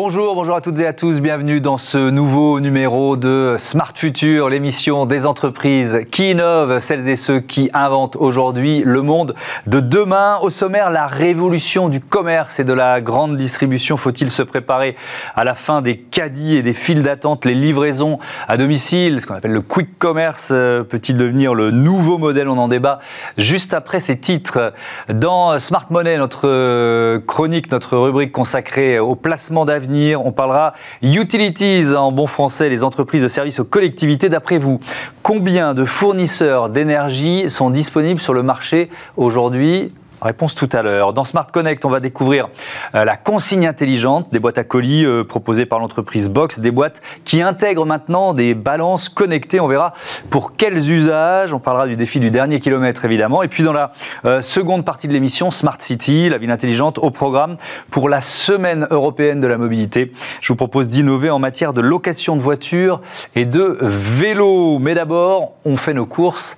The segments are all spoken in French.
Bonjour, bonjour à toutes et à tous, bienvenue dans ce nouveau numéro de Smart Future, l'émission des entreprises qui innovent, celles et ceux qui inventent aujourd'hui le monde de demain. Au sommaire, la révolution du commerce et de la grande distribution. Faut-il se préparer à la fin des caddies et des files d'attente, les livraisons à domicile, ce qu'on appelle le quick commerce, euh, peut-il devenir le nouveau modèle? On en débat juste après ces titres. Dans Smart Money, notre euh, chronique, notre rubrique consacrée au placement d'avenir, on parlera utilities en bon français, les entreprises de services aux collectivités. D'après vous, combien de fournisseurs d'énergie sont disponibles sur le marché aujourd'hui Réponse tout à l'heure. Dans Smart Connect, on va découvrir euh, la consigne intelligente des boîtes à colis euh, proposées par l'entreprise Box, des boîtes qui intègrent maintenant des balances connectées. On verra pour quels usages. On parlera du défi du dernier kilomètre évidemment. Et puis dans la euh, seconde partie de l'émission, Smart City, la ville intelligente au programme pour la semaine européenne de la mobilité. Je vous propose d'innover en matière de location de voitures et de vélos. Mais d'abord, on fait nos courses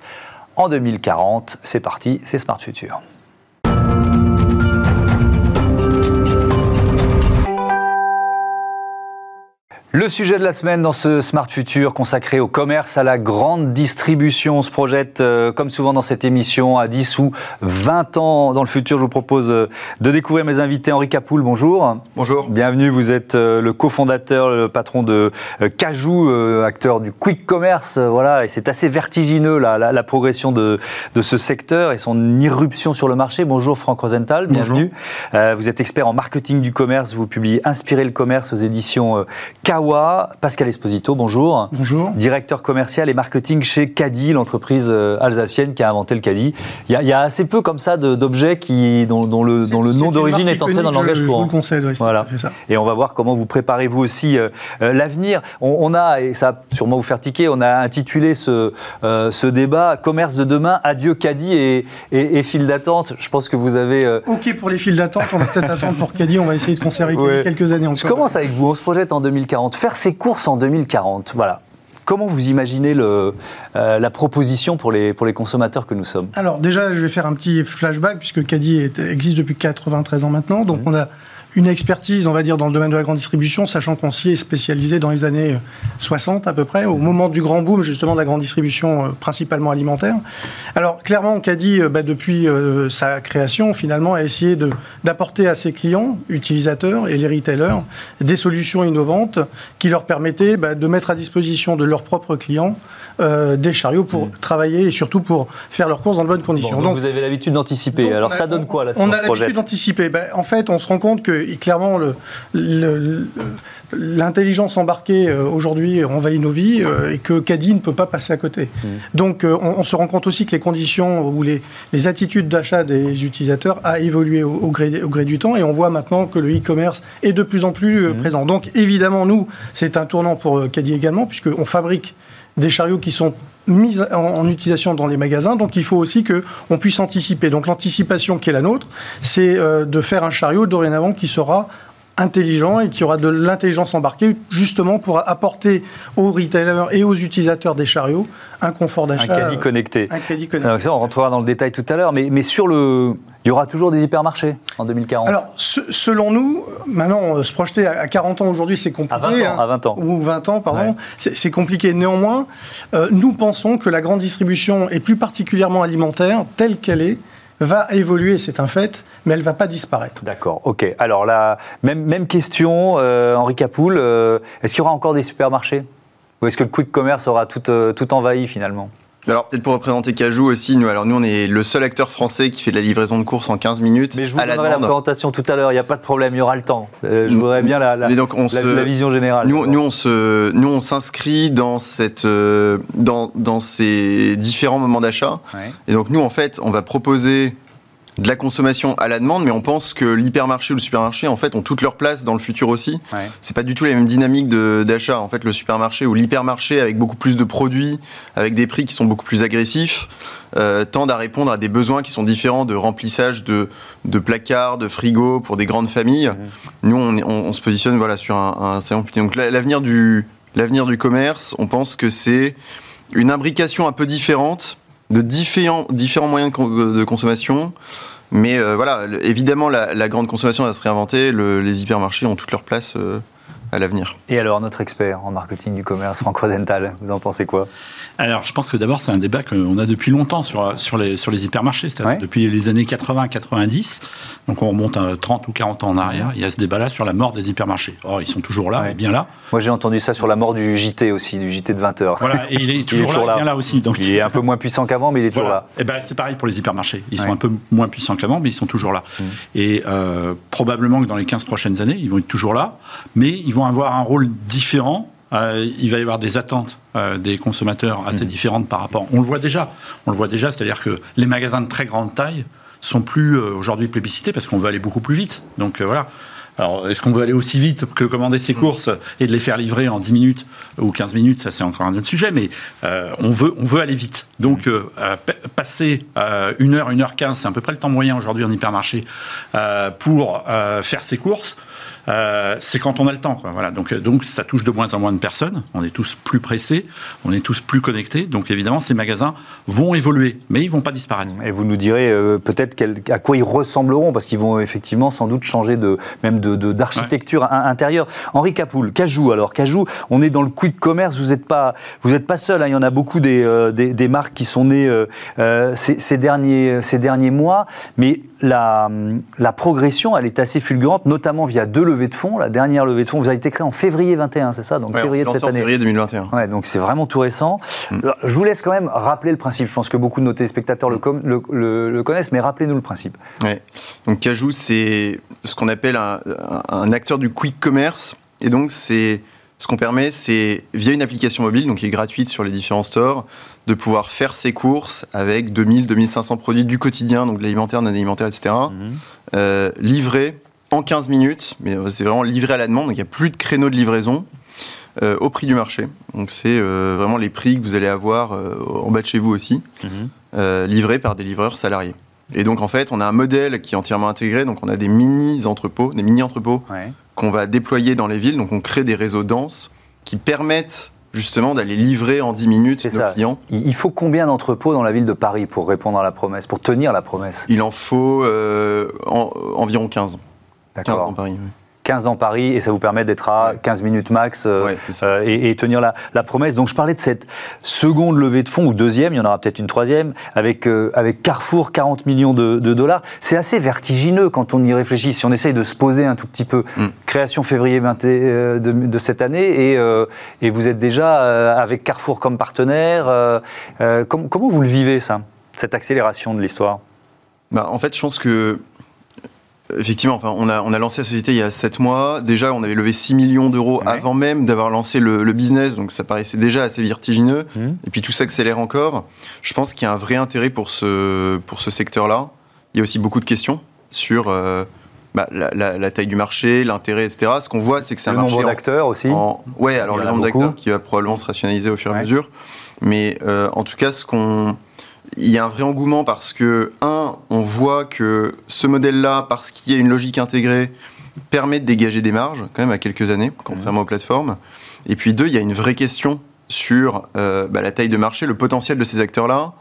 en 2040. C'est parti, c'est Smart Future. Le sujet de la semaine dans ce Smart Future consacré au commerce, à la grande distribution. On se projette, euh, comme souvent dans cette émission, à 10 ou 20 ans dans le futur. Je vous propose euh, de découvrir mes invités. Henri Capoul, bonjour. Bonjour. Bienvenue, vous êtes euh, le cofondateur, le patron de Cajou, acteur du quick commerce. voilà, et c'est assez vertigineux la, la, progression de, de, ce secteur et son irruption sur le marché. Bonjour Franck Rosenthal, bienvenue. vous êtes expert en marketing du commerce, vous publiez Inspirer le commerce aux éditions Pascal Esposito, bonjour. Bonjour. Directeur commercial et marketing chez Caddy, l'entreprise euh, alsacienne qui a inventé le Caddy. Il y, a, assez peu comme ça d'objets qui, dont, le, dont le nom d'origine est entré dans le langage courant. Je vous le conseille, oui, voilà. Ça. Et on va voir comment vous préparez vous aussi euh, euh, l'avenir. On, a, et ça va sûrement vous faire tiquer, on a intitulé ce, ce débat Commerce de demain, adieu Caddy et, et, file d'attente. Je pense que vous avez... Ok pour les files d'attente, on va peut-être attendre pour Caddy, on va essayer de conserver quelques années encore. Je commence avec vous, on se projette en 2040 faire ses courses en 2040. Voilà. Comment vous imaginez le, euh, la proposition pour les, pour les consommateurs que nous sommes? Alors déjà, je vais faire un petit flashback, puisque Caddy existe depuis 93 ans maintenant. Donc mmh. on a une expertise, on va dire, dans le domaine de la grande distribution, sachant qu'on s'y est spécialisé dans les années 60 à peu près, au moment du grand boom justement de la grande distribution, euh, principalement alimentaire. Alors clairement, Caddy, euh, bah, depuis euh, sa création, finalement, a essayé d'apporter à ses clients, utilisateurs et les retailers, des solutions innovantes qui leur permettaient bah, de mettre à disposition de leurs propres clients des chariots pour mmh. travailler et surtout pour faire leurs courses dans de bonnes conditions. donc, vous avez l'habitude d'anticiper. Alors ça donne quoi là On a l'habitude d'anticiper. En fait, on se rend compte que clairement, l'intelligence embarquée euh, aujourd'hui envahit nos vies euh, et que Caddy ne peut pas passer à côté. Mmh. Donc euh, on, se rend compte aussi que les conditions ou les, attitudes d'achat des utilisateurs a évolué au, gré, au, gré, du temps et on voit maintenant que le e-commerce est de plus en plus mmh. présent. Donc évidemment, nous, c'est un tournant pour Caddy également puisqu'on fabrique des chariots qui sont mis en, utilisation dans les magasins, donc il faut aussi qu'on puisse anticiper. Donc l'anticipation qui est la nôtre, c'est euh, de faire un chariot dorénavant qui sera intelligent et qui aura de l'intelligence embarquée justement pour apporter aux retailers et aux utilisateurs des chariots un confort d'achat. Un caddie connecté. Un caddie connecté. on rentrera dans le détail tout à l'heure, mais, mais sur le, il y aura toujours des hypermarchés en 2040 Alors, selon nous, maintenant, euh, se projeter à 40 ans aujourd'hui, c'est compliqué. À 20 ans, hein. à 20 ans. Ou 20 ans, pardon. C'est compliqué. Néanmoins, euh, nous pensons que la grande distribution, et plus particulièrement alimentaire, telle qu'elle est, va évoluer, c'est un fait, mais elle ne va pas disparaître. D'accord, ok. Alors là, même, même question, euh, Henri Capoul, est-ce qu'il y aura encore des supermarchés? Ou est-ce que le quick commerce aura tout, tout envahi finalement? Alors peut-être pour représenter Cajou aussi, nous, alors nous on est le seul acteur français qui fait de la livraison de courses en 15 minutes. Mais je vous à la, la présentation tout à l'heure, il n'y a pas de problème, il y aura le temps. Euh, je voudrais bien la, la, donc on la, vision générale. Nous, nous on se, nous on s'inscrit dans cette, euh, dans, dans ces différents moments d'achat. Et donc nous en fait, on va proposer de la consommation à la demande, mais on pense que l'hypermarché ou le supermarché, en fait, ont toute leur place dans le futur aussi. Ouais. C'est pas du tout la même dynamique d'achat. En fait, le supermarché ou l'hypermarché, avec beaucoup plus de produits, avec des prix qui sont beaucoup plus agressifs, euh, tendent à répondre à des besoins qui sont différents de remplissage de, de placards, de frigos pour des grandes familles. Mmh. Nous, on, on, se positionne voilà, sur un, un Donc, l'avenir du, l'avenir du commerce, on pense que c'est une imbrication un peu différente de différents, moyens de, consommation. Mais voilà, évidemment, la, grande consommation va se réinventer. les hypermarchés ont toute leur place à l'avenir. Et alors, notre expert en marketing du commerce, Franck Rosenthal, vous en pensez quoi? Alors, je pense que d'abord, c'est un débat qu'on a depuis longtemps sur, sur, les, sur les hypermarchés, c'est-à-dire depuis les années 80-90. Donc, on remonte à 30 ou 40 ans en arrière. Il y a ce débat-là sur la mort des hypermarchés. Or, ils sont toujours là, bien là. Moi, j'ai entendu ça sur la mort du JT aussi, du JT de 20 h Voilà, et il est toujours, là, bien là aussi. Donc, il est un peu moins puissant qu'avant, mais il est toujours là. Et eh ben, c'est pareil pour les hypermarchés. Ils sont un peu moins puissants qu'avant, mais ils sont toujours là. Mmh. Et euh, probablement que dans les 15 prochaines années, ils vont être toujours là, mais ils vont avoir un rôle différent. Euh, il va y avoir des attentes euh, des consommateurs assez mhm. différentes par rapport. On le voit déjà. On le voit déjà, c'est-à-dire que les magasins de très grande taille sont plus euh, aujourd'hui plébiscités parce qu'on veut aller beaucoup plus vite. Donc voilà. Alors, est-ce qu'on veut aller aussi vite que commander ses courses et de les faire livrer en 10 minutes ou 15 minutes? Ça, c'est encore un autre sujet, mais on, veut, on veut aller vite. Donc, passer une heure, une heure 15, c'est à peu près le temps moyen aujourd'hui en hypermarché pour faire ses courses. Euh, c'est quand on a le temps. Quoi. Voilà. Donc, donc ça touche de moins en moins de personnes. On est tous plus pressés, on est tous plus connectés. Donc évidemment, ces magasins vont évoluer, mais ils vont pas disparaître. Et vous nous direz euh, peut-être à quoi ils ressembleront, parce qu'ils vont effectivement sans doute changer de même d'architecture de, intérieure. Henri Capoul, Cajou. Alors Cajou, on est dans le quick commerce. Vous n'êtes pas vous êtes pas seul. Hein. Il y en a beaucoup des, euh, des, marques qui sont nées ces, ces, derniers ces derniers mois, mais la, la progression, elle est assez fulgurante, notamment via deux levée de fonds. La dernière levée de fonds, vous avez été créé en février 21, c'est ça Donc février de cette année. février 2021. Ouais, donc c'est vraiment tout récent. Mm. Je vous laisse quand même rappeler le principe. Je pense que beaucoup de nos téléspectateurs le, le, connaissent, mais rappelez-nous le principe. Ouais. Donc Cajou, c'est ce qu'on appelle un, un, acteur du quick commerce. Et donc c'est ce qu'on permet, c'est via une application mobile, donc qui est gratuite sur les différents stores, de pouvoir faire ses courses avec 2000, 2500 produits du quotidien, donc de l'alimentaire, non alimentaire, etc. Mmh. Euh, livrés en 15 minutes, mais euh, c'est vraiment livré à la demande, donc il n'y a plus de créneau de livraison. Euh, au prix du marché. Donc c'est euh, vraiment les prix que vous allez avoir en bas de chez vous aussi, mhm. livrés par des livreurs salariés. Et donc en fait, on a un modèle qui est entièrement intégré. Donc on a des mini entrepôts, des mini entrepôts qu'on va déployer dans les villes. Donc on crée des réseaux denses qui permettent justement d'aller livrer en 10 minutes nos ça. clients. Il faut combien d'entrepôts dans la ville de Paris pour répondre à la promesse, pour tenir la promesse? Il en faut environ 15. 15 dans Paris. 15 dans Paris et ça vous permet d'être à 15 minutes max euh, euh, et, tenir la, promesse. Donc je parlais de cette seconde levée de fonds ou deuxième, il y en aura peut-être une troisième, avec, euh, avec Carrefour, 40 millions de, dollars. C'est assez vertigineux quand on y réfléchit. Si on essaye de se poser un tout petit peu, mm. création février 20, de, cette année et, et vous êtes déjà avec Carrefour comme partenaire. comment vous le vivez ça, cette accélération de l'histoire? Bah, En fait, je pense que Effectivement, enfin, on, a, on a lancé la société il y a 7 mois. Déjà, on avait levé 6 millions d'euros avant même d'avoir lancé le, business, donc ça paraissait déjà assez vertigineux. Mmh. Et puis tout s'accélère encore. Je pense qu'il y a un vrai intérêt pour ce, pour ce secteur-là. Il y a aussi beaucoup de questions sur euh, bah, la, taille du marché, l'intérêt, etc. Ce qu'on voit, c'est que c'est un marché. Le nombre d'acteurs aussi Ouais, alors le nombre d'acteurs qui va probablement se rationaliser au fur et à mesure. Mais euh, en tout cas, ce qu'on il y a un vrai engouement parce que, un, on voit que ce modèle-là, parce qu'il y a une logique intégrée, permet de dégager des marges, quand même à quelques années, contrairement aux plateformes. Et puis deux, il y a une vraie question sur euh, bah, la taille de marché, le potentiel de ces acteurs-là.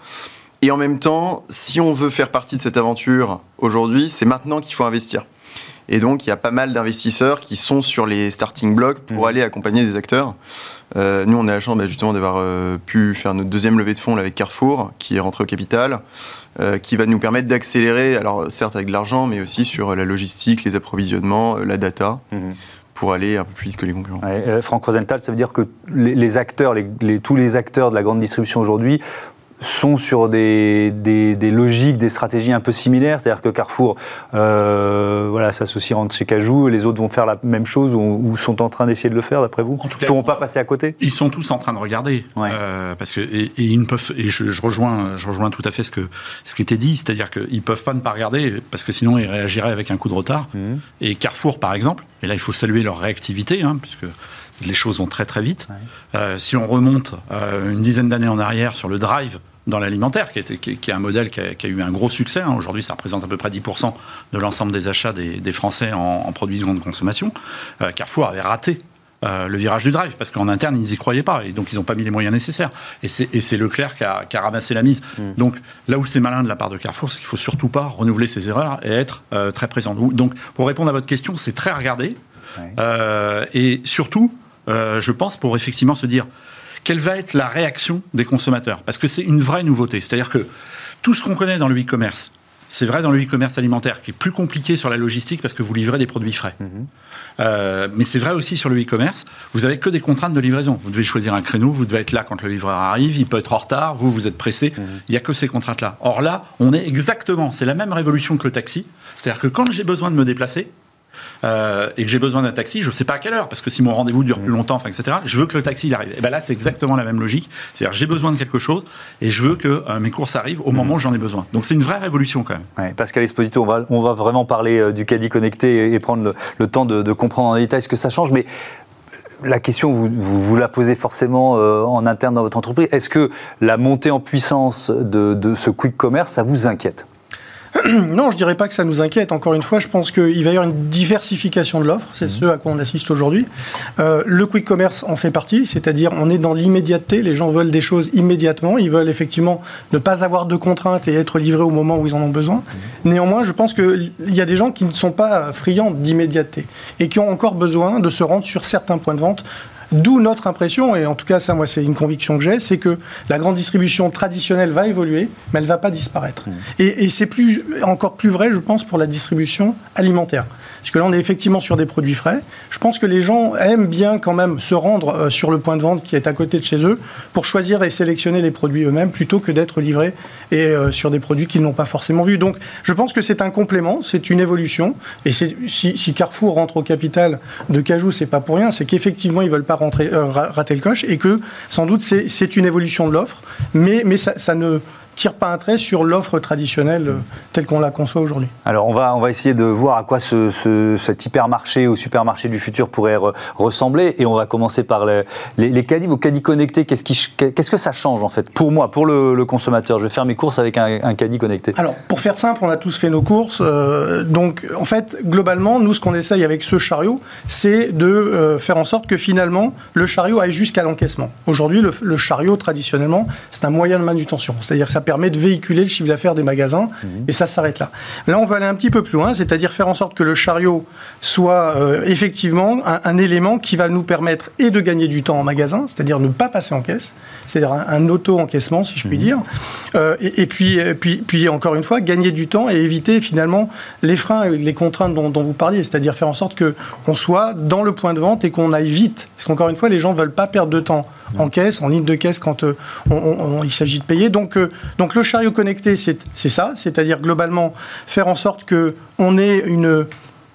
Et en même temps, si on veut faire partie de cette aventure aujourd'hui, c'est maintenant qu'il faut investir. Et donc, il y a pas mal d'investisseurs qui sont sur les starting blocks pour mmh. aller accompagner des acteurs. Euh, nous, on a la chance bah, justement d'avoir euh, pu faire notre deuxième levée de fonds avec Carrefour, qui est rentré au capital, euh, qui va nous permettre d'accélérer, alors certes avec de l'argent, mais aussi sur la logistique, les approvisionnements, la data. Mmh. pour aller un peu plus vite que les concurrents. Franck Rosenthal, ça veut dire que les, acteurs, tous les acteurs de la grande distribution aujourd'hui sont sur des, des, logiques, des stratégies un peu similaires. C'est-à-dire que Carrefour euh, voilà, s'associe entre chez Cajou, les autres vont faire la même chose ou, sont en train d'essayer de le faire, d'après vous En tout cas, Ils ne pourront pas passer à côté Ils sont tous en train de regarder. Euh, parce que, et, ils ne peuvent, et je, rejoins, je rejoins tout à fait ce, que, ce qui était dit, c'est-à-dire qu'ils ne peuvent pas ne pas regarder, parce que sinon ils réagiraient avec un coup de retard. Mmh. Et Carrefour, par exemple, et là il faut saluer leur réactivité, hein, puisque les choses vont très très vite. Euh, si on remonte euh, une dizaine d'années en arrière sur le drive dans l'alimentaire, qui, est un modèle qui a, eu un gros succès. Hein. Aujourd'hui, ça représente à peu près 10% de l'ensemble des achats des, Français en, produits de grande consommation. Euh, Carrefour avait raté euh, le virage du drive, parce qu'en interne, ils n'y croyaient pas, et donc ils n'ont pas mis les moyens nécessaires. Et c'est Leclerc qui a, qui a, ramassé la mise. Mm. Donc là où c'est malin de la part de Carrefour, c'est qu'il faut surtout pas renouveler ses erreurs et être euh, très présent. Donc pour répondre à votre question, c'est très regardé, euh, et surtout, je pense, pour effectivement se dire quelle va être la réaction des consommateurs, parce que c'est une vraie nouveauté. C'est-à-dire que tout ce qu'on connaît dans le e-commerce, c'est vrai dans le e-commerce alimentaire, qui est plus compliqué sur la logistique parce que vous livrez des produits frais. Mhm. Euh, mais c'est vrai aussi sur le e-commerce. Vous avez que des contraintes de livraison. Vous devez choisir un créneau, vous devez être là quand le livreur arrive, il peut être en retard, vous, vous êtes pressé. Mhm. Il n'y a que ces contraintes-là. Or là, on est exactement, c'est la même révolution que le taxi. C'est-à-dire que quand j'ai besoin de me déplacer, euh, et que j'ai besoin d'un taxi, je ne sais pas à quelle heure, parce que si mon rendez-vous dure plus longtemps, enfin, etc., je veux que le taxi il arrive. Et ben là, c'est exactement la même logique. C'est-à-dire, j'ai besoin de quelque chose et je veux que euh, mes courses arrivent au moment où j'en ai besoin. Donc, c'est une vraie révolution quand même. Ouais, Pascal Esposito, on va, on va vraiment parler euh, du caddie connecté et, prendre le, temps de, comprendre en détail ce que ça change. Mais la question, vous, vous, la posez forcément en interne dans votre entreprise. Est-ce que la montée en puissance de, de ce quick commerce, ça vous inquiète? non, je dirais pas que ça nous inquiète. Encore une fois, je pense qu'il va y avoir une diversification de l'offre. C'est mhm. ce à quoi on assiste aujourd'hui. Euh, le quick commerce en fait partie, c'est-à-dire on est dans l'immédiateté. Les gens veulent des choses immédiatement. Ils veulent effectivement ne pas avoir de contraintes et être livrés au moment où ils en ont besoin. Mhm. Néanmoins, je pense qu'il y a des gens qui ne sont pas friands d'immédiateté et qui ont encore besoin de se rendre sur certains points de vente D'où notre impression, et en tout cas ça moi c'est une conviction que j'ai, c'est que la grande distribution traditionnelle va évoluer, mais elle ne va pas disparaître. Mmh. Et, et c'est plus, encore plus vrai, je pense, pour la distribution alimentaire. Parce que là, on est effectivement sur des produits frais. Je pense que les gens aiment bien quand même se rendre euh, sur le point de vente qui est à côté de chez eux pour choisir et sélectionner les produits eux-mêmes plutôt que d'être livrés et euh, sur des produits qu'ils n'ont pas forcément vus. Donc, je pense que c'est un complément, c'est une évolution. Et si, Carrefour rentre au capital de Cajou, c'est pas pour rien, c'est qu'effectivement, ils veulent pas rentrer, euh, rater le coche et que sans doute c'est une évolution de l'offre, mais, ça ne tire pas un trait sur l'offre traditionnelle euh, telle qu'on la conçoit aujourd'hui. Alors on va, on va essayer de voir à quoi ce, cet hypermarché ou supermarché du futur pourrait ressembler et on va commencer par les, les, caddies, vos caddies connectés, qu'est-ce, qu'est-ce que ça change en fait pour moi, pour le, consommateur? Je vais faire mes courses avec un, un, caddie connecté. Alors pour faire simple, on a tous fait nos courses, euh, donc en fait globalement nous ce qu'on essaye avec ce chariot c'est de euh, faire en sorte que finalement le chariot aille jusqu'à l'encaissement. Aujourd'hui le, le chariot traditionnellement c'est un moyen de manutention, c'est-à-dire que ça permet de véhiculer le chiffre d'affaires des magasins, mhm. et ça s'arrête là. Là, on va aller un petit peu plus loin, c'est-à-dire faire en sorte que le chariot soit euh, effectivement un, élément qui va nous permettre et de gagner du temps en magasin, c'est-à-dire ne pas passer en caisse, c'est-à-dire un, auto-encaissement, si je puis mhm. dire, euh, et, puis, puis, puis, encore une fois, gagner du temps et éviter finalement les freins et les contraintes dont, vous parliez, c'est-à-dire faire en sorte qu'on soit dans le point de vente et qu'on aille vite. Parce qu'encore une fois, les gens ne veulent pas perdre de temps en caisse, en ligne de caisse quand euh, il s'agit de payer. Donc, donc le chariot connecté, c'est ça, c'est-à-dire globalement faire en sorte qu'on ait une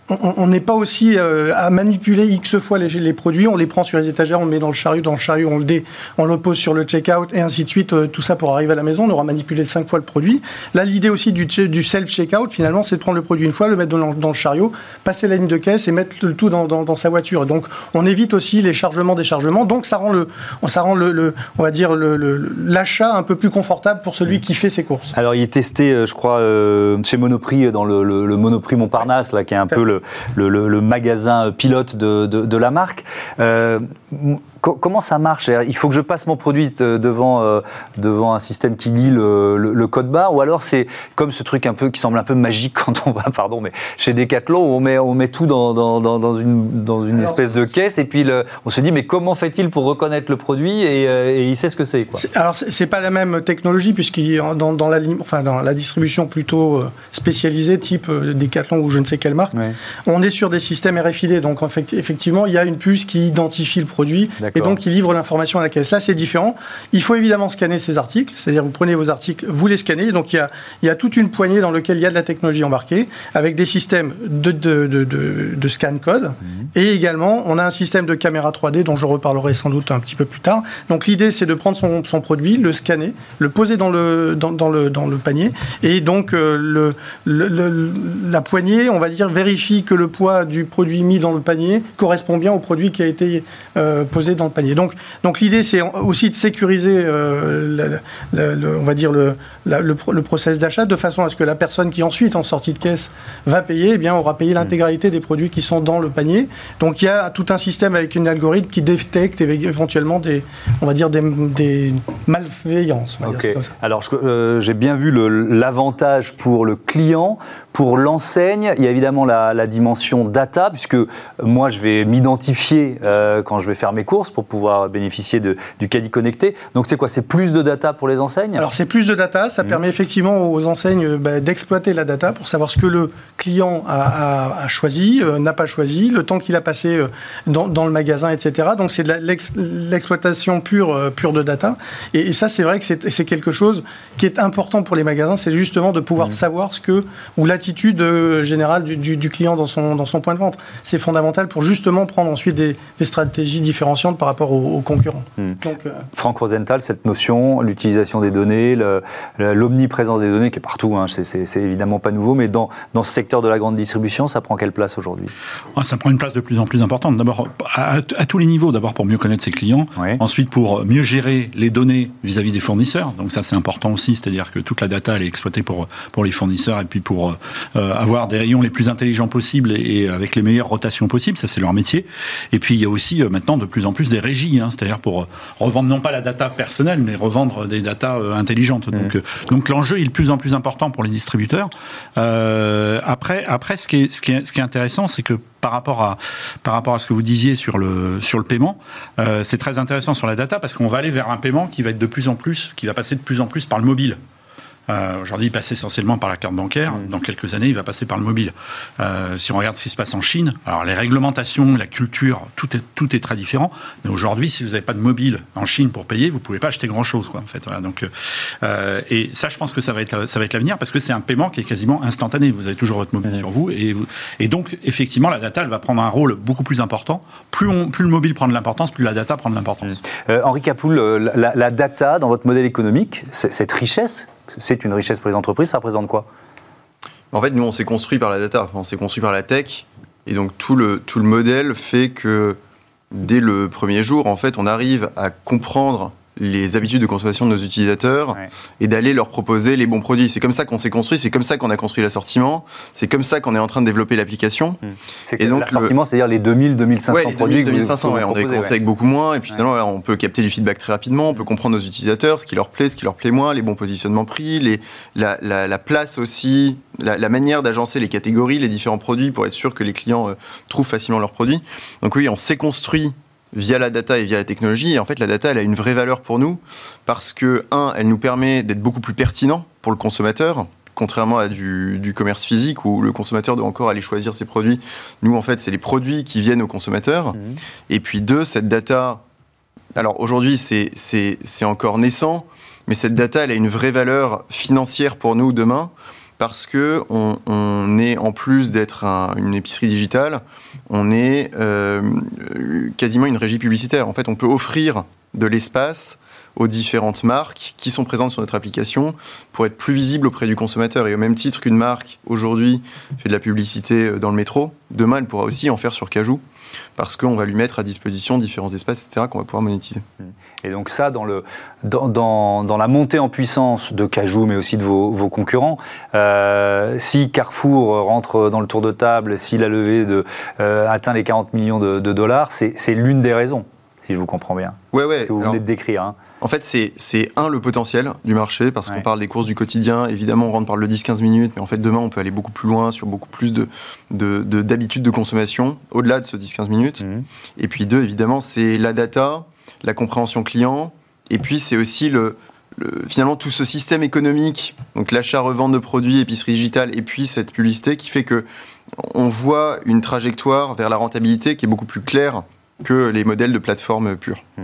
on n'est pas aussi euh, à manipuler X fois les, les, produits, on les prend sur les étagères, on le met dans le chariot, dans le chariot, on le, dé, on le pose sur le checkout et ainsi de suite, euh, tout ça pour arriver à la maison, on aura manipulé 5 fois le produit. Là, l'idée aussi du, du self-checkout, finalement, c'est de prendre le produit une fois, le mettre dans, dans, le chariot, passer la ligne de caisse et mettre le tout dans, dans, sa voiture. Donc, on évite aussi les chargements, déchargements, donc ça rend, le, ça rend le, on va dire, l'achat un peu plus confortable pour celui qui fait ses courses. Alors, il est testé, euh, je crois, chez Monoprix, dans le, Monoprix Montparnasse, là, qui est un peu le le, magasin pilote de, la marque. Euh, comment ça marche? Il faut que je passe mon produit euh, devant, euh, devant un système qui lit le, code barre ou alors c'est comme ce truc un peu qui semble un peu magique quand on va pardon mais chez Decathlon où on met, on met tout dans, dans, une, dans une espèce de caisse et puis on se dit mais comment fait-il pour reconnaître le produit? Et, il sait ce que c'est Alors c'est pas la même technologie puisqu'il dans, dans, la, enfin, dans la distribution plutôt euh, spécialisée type Decathlon ou je ne sais quelle marque, on est sur des systèmes RFID donc effectivement il y a une puce qui identifie le produit et donc il livre l'information à la caisse. Là, c'est différent. Il faut évidemment scanner ces articles, c'est-à-dire vous prenez vos articles, vous les scannez. Donc il y a, il y a toute une poignée dans laquelle il y a de la technologie embarquée, avec des systèmes de, de, de, de scan code. Mhm. Et également, on a un système de caméra 3D dont je reparlerai sans doute un petit peu plus tard. Donc l'idée, c'est de prendre son, son, produit, le scanner, le poser dans le, dans, dans le, dans le panier. Et donc euh, le, le, la poignée, on va dire, vérifie que le poids du produit mis dans le panier correspond bien au produit qui a été euh, posé dans dans le panier. Donc, donc l'idée, c'est aussi de sécuriser, le, on va dire, le, le, process d'achat de façon à ce que la personne qui ensuite, en sortie de caisse, va payer, eh bien, aura payé l'intégralité des produits qui sont dans le panier. Donc il y a tout un système avec une algorithme qui détecte éventuellement des, on va dire, des, malveillances. Alors euh, j'ai bien vu l'avantage pour le client, pour l'enseigne. Il y a évidemment la, dimension data, puisque moi je vais m'identifier euh, quand je vais faire mes courses pour pouvoir bénéficier de, du caddie connecté. Donc c'est quoi? C'est plus de data pour les enseignes? Alors c'est plus de data, ça mmh. permet effectivement aux enseignes bah, d'exploiter la data pour savoir ce que le client a, choisi, euh, n'a pas choisi, le temps qu'il a passé dans, dans, le magasin, etc. Donc c'est de l'exploitation pure, pure de data. Et, ça, c'est vrai que c'est quelque chose qui est important pour les magasins, c'est justement de pouvoir mmh. savoir ce que, ou l'attitude euh, générale du, client dans son, dans son point de vente. C'est fondamental pour justement prendre ensuite des, stratégies différenciantes par rapport aux, concurrents. Mmh. Donc, euh, Franck Rosenthal, cette notion, l'utilisation des données, l'omniprésence des données qui est partout, hein, c'est évidemment pas nouveau, mais dans, dans ce secteur de la grande distribution, ça prend quelle place aujourd'hui? Ah, Ça prend une place de plus en plus importante. D'abord, à, tous les niveaux. D'abord pour mieux connaître ses clients, ensuite pour mieux gérer les données vis-à-vis des fournisseurs. Donc ça, c'est important aussi, c'est-à-dire que toute la data, elle est exploitée pour, pour les fournisseurs et puis pour euh, avoir des rayons les plus intelligents possibles et, avec les meilleures rotations possibles. Ça, c'est leur métier. Et puis, il y a aussi euh, maintenant de plus en plus des régies, hein, c'est-à-dire pour euh, revendre non pas la data personnelle, mais revendre des data intelligentes. Mmh. Donc, donc l'enjeu est de plus en plus important pour les distributeurs. après, après, ce qui est, ce qui est, ce qui est intéressant, c'est que par rapport à par rapport à ce que vous disiez sur le sur le paiement, c'est très intéressant sur la data parce qu'on va aller vers un paiement qui va être de plus en plus, qui va passer de plus en plus par le mobile. Euh, Aujourd'hui, il passe essentiellement par la carte bancaire. Mm. Dans quelques années, il va passer par le mobile. Euh, si on regarde ce qui se passe en Chine, alors les réglementations, la culture, tout est, tout est très différent. Mais aujourd'hui, si vous n'avez pas de mobile en Chine pour payer, vous ne pouvez pas acheter grand-chose. En fait, voilà. Donc, euh, et ça, je pense que ça va être, ça va être l'avenir parce que c'est un paiement qui est quasiment instantané. Vous avez toujours votre mobile mm. sur vous et, et donc, effectivement, la data, elle va prendre un rôle beaucoup plus important. Plus, on, plus le mobile prend de l'importance, plus la data prend de l'importance. Mm. Euh, Henri Capoul, la, la, data dans votre modèle économique, cette richesse c'est une richesse pour les entreprises, ça représente quoi? En fait, nous, on s'est construit par la data, on s'est construit par la tech, et donc tout le, tout le modèle fait que dès le premier jour, en fait, on arrive à comprendre les habitudes de consommation de nos utilisateurs et d'aller leur proposer les bons produits. C'est comme ça qu'on s'est construit, c'est comme ça qu'on a construit l'assortiment, c'est comme ça qu'on est en train de développer l'application. Hmm. Et donc l'assortiment, c'est-à-dire les 2000, 2500 produits. 2500, on avait commencé avec beaucoup moins et puis finalement on peut capter du feedback très rapidement, on peut comprendre nos utilisateurs, ce qui leur plaît, ce qui leur plaît moins, les bons positionnements prix, les, la, place aussi, la, manière d'agencer les catégories, les différents produits pour être sûr que les clients euh, trouvent facilement leurs produits. Donc oui, on s'est construit via la data et via la technologie. Et en fait, la data, elle a une vraie valeur pour nous parce que, un, elle nous permet d'être beaucoup plus pertinent pour le consommateur. Contrairement à du, commerce physique où le consommateur doit encore aller choisir ses produits, nous en fait c'est les produits qui viennent au consommateur. Mmh. Et puis deux, cette data, alors aujourd'hui c'est encore naissant, mais cette data elle a une vraie valeur financière pour nous demain parce que on, est en plus d'être une épicerie digitale, on est euh, quasiment une régie publicitaire. En fait, on peut offrir de l'espace aux différentes marques qui sont présentes sur notre application pour être plus visible auprès du consommateur. Et au même titre qu'une marque aujourd'hui fait de la publicité dans le métro, demain elle pourra aussi en faire sur Cajou parce qu'on va lui mettre à disposition différents espaces, etc., qu'on va pouvoir monétiser. Et donc ça, dans, le, dans, dans, la montée en puissance de Cajou, mais aussi de vos, vos concurrents, euh, si Carrefour rentre dans le tour de table, si la levée de, euh, atteint les 40 millions de, de dollars, c'est l'une des raisons, si je vous comprends bien. Ouais. Ce que vous venez de décrire. Hein. En fait, c'est un, le potentiel du marché, parce qu'on parle des courses du quotidien. Évidemment, on rentre par le 10-15 minutes, mais en fait, demain, on peut aller beaucoup plus loin sur beaucoup plus d'habitudes de, de, de, consommation, au-delà de ce 10-15 minutes. Mhm. Et puis, deux, évidemment, c'est la data, la compréhension client, et puis c'est aussi le, finalement tout ce système économique, donc l'achat-revente de produits, épicerie digitale, et puis cette publicité qui fait que on voit une trajectoire vers la rentabilité qui est beaucoup plus claire que les modèles de plateforme pure. Mmh.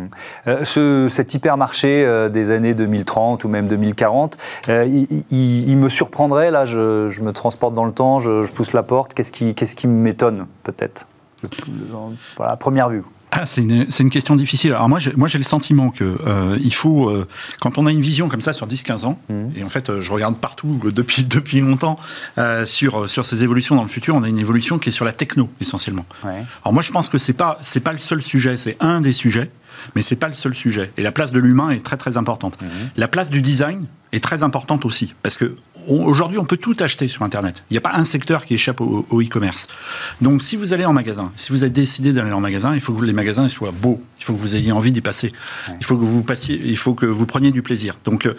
Euh, ce, cet hypermarché euh, des années 2030 ou même 2040, euh, il, me surprendrait, là je, me transporte dans le temps, je, pousse la porte, qu'est-ce qui, qui m'étonne peut-être? À première vue ah, c'est une, une, question difficile. Alors moi, j'ai, moi, j'ai le sentiment que euh, il faut, euh, quand on a une vision comme ça sur 10-15 ans, mmh. et en fait, euh, je regarde partout euh, depuis depuis longtemps euh, sur sur ces évolutions dans le futur, on a une évolution qui est sur la techno essentiellement. Ouais. Alors moi, je pense que c'est pas c'est pas le seul sujet, c'est un des sujets. Mais c'est pas le seul sujet. Et la place de l'humain est très très importante. Mhm. La place du design est très importante aussi. Parce que Aujourd'hui, on peut tout acheter sur Internet. Il n'y a pas un secteur qui échappe au, e-commerce. Donc, si vous allez en magasin, si vous avez décidé d'aller en magasin, il faut que les magasins soient beaux. Il faut que vous ayez envie d'y passer. Il faut que vous passiez, il faut que vous preniez du plaisir. Donc, euh,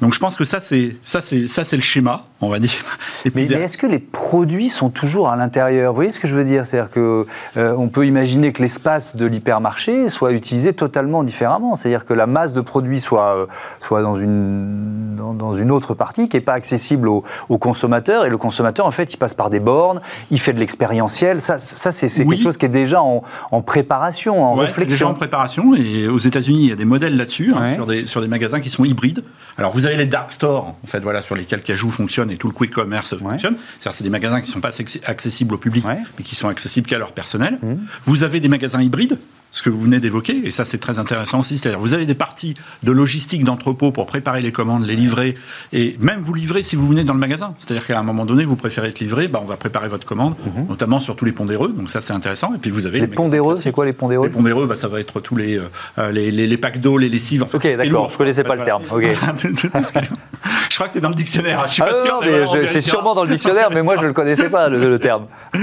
donc je pense que ça, c'est ça, c'est ça, c'est le schéma, on va dire. mais, est-ce que les produits sont toujours à l'intérieur? Vous voyez ce que je veux dire? C'est-à-dire que euh, on peut imaginer que l'espace de l'hypermarché soit utilisé totalement différemment. C'est-à-dire que la masse de produits soit euh, soit dans une dans, dans une autre partie qui n'est pas accessible accessible au, consommateur. Et le consommateur, en fait, il passe par des bornes, il fait de l'expérientiel. Ça, ça c'est quelque chose qui est déjà en, préparation, en réflexion. déjà en préparation. Et aux États-Unis, il y a des modèles là-dessus, hein, sur, des, sur des magasins qui sont hybrides. Alors, vous avez les dark stores, en fait, voilà, sur lesquels Cajou fonctionne et tout le quick commerce fonctionne. C'est-à-dire, c'est des magasins qui ne sont pas accessibles au public, mais qui sont accessibles qu'à leur personnel. Mmh. Vous avez des magasins hybrides ce que vous venez d'évoquer, et ça c'est très intéressant aussi, c'est-à-dire vous avez des parties de logistique d'entrepôt pour préparer les commandes, les livrer, et même vous livrer si vous venez dans le magasin. C'est-à-dire qu'à un moment donné, vous préférez être livré, bah, on va préparer votre commande, mhm. notamment sur tous les pondéreux, donc ça c'est intéressant. Et puis vous avez les, pondéreux, c'est quoi les pondéreux Les pondéreux, bah, ça va être tous les, euh, les, les, packs d'eau, les lessives. En fait, ok, d'accord, je ne connaissais pas le terme. je crois que c'est dans le dictionnaire, je suis pas sûr. C'est sûrement dans le dictionnaire, mais moi je ne le connaissais pas, le, terme.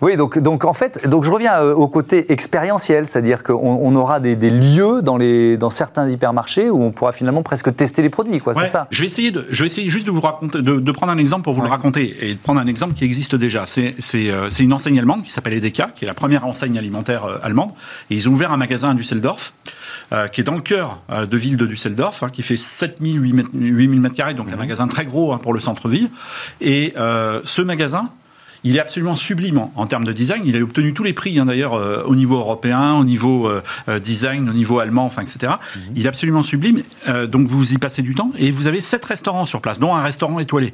Oui, donc, donc en fait, donc je reviens euh, au côté expérientiel, c'est-à-dire que on, aura des, lieux dans, les, dans certains hypermarchés où on pourra finalement presque tester les produits, quoi. c'est ça. Je vais essayer de, je vais essayer juste de vous raconter, de, prendre un exemple pour vous le raconter et de prendre un exemple qui existe déjà. C'est, c'est, euh, une enseigne allemande qui s'appelle Edeka, qui est la première enseigne alimentaire euh, allemande, et ils ont ouvert un magasin à Düsseldorf. Euh, qui est dans le cœur de ville de Düsseldorf, hein, qui fait 7000, 8000 mètres carrés, donc un magasin très gros hein, pour le centre-ville. Et ce magasin, il est absolument sublime en, termes de design. Il a obtenu tous les prix, hein, d'ailleurs, euh, au niveau européen, au niveau euh, euh, design, au niveau allemand, enfin, etc. Mhm. Il est absolument sublime. donc, vous y passez du temps et vous avez sept restaurants sur place, dont un restaurant étoilé.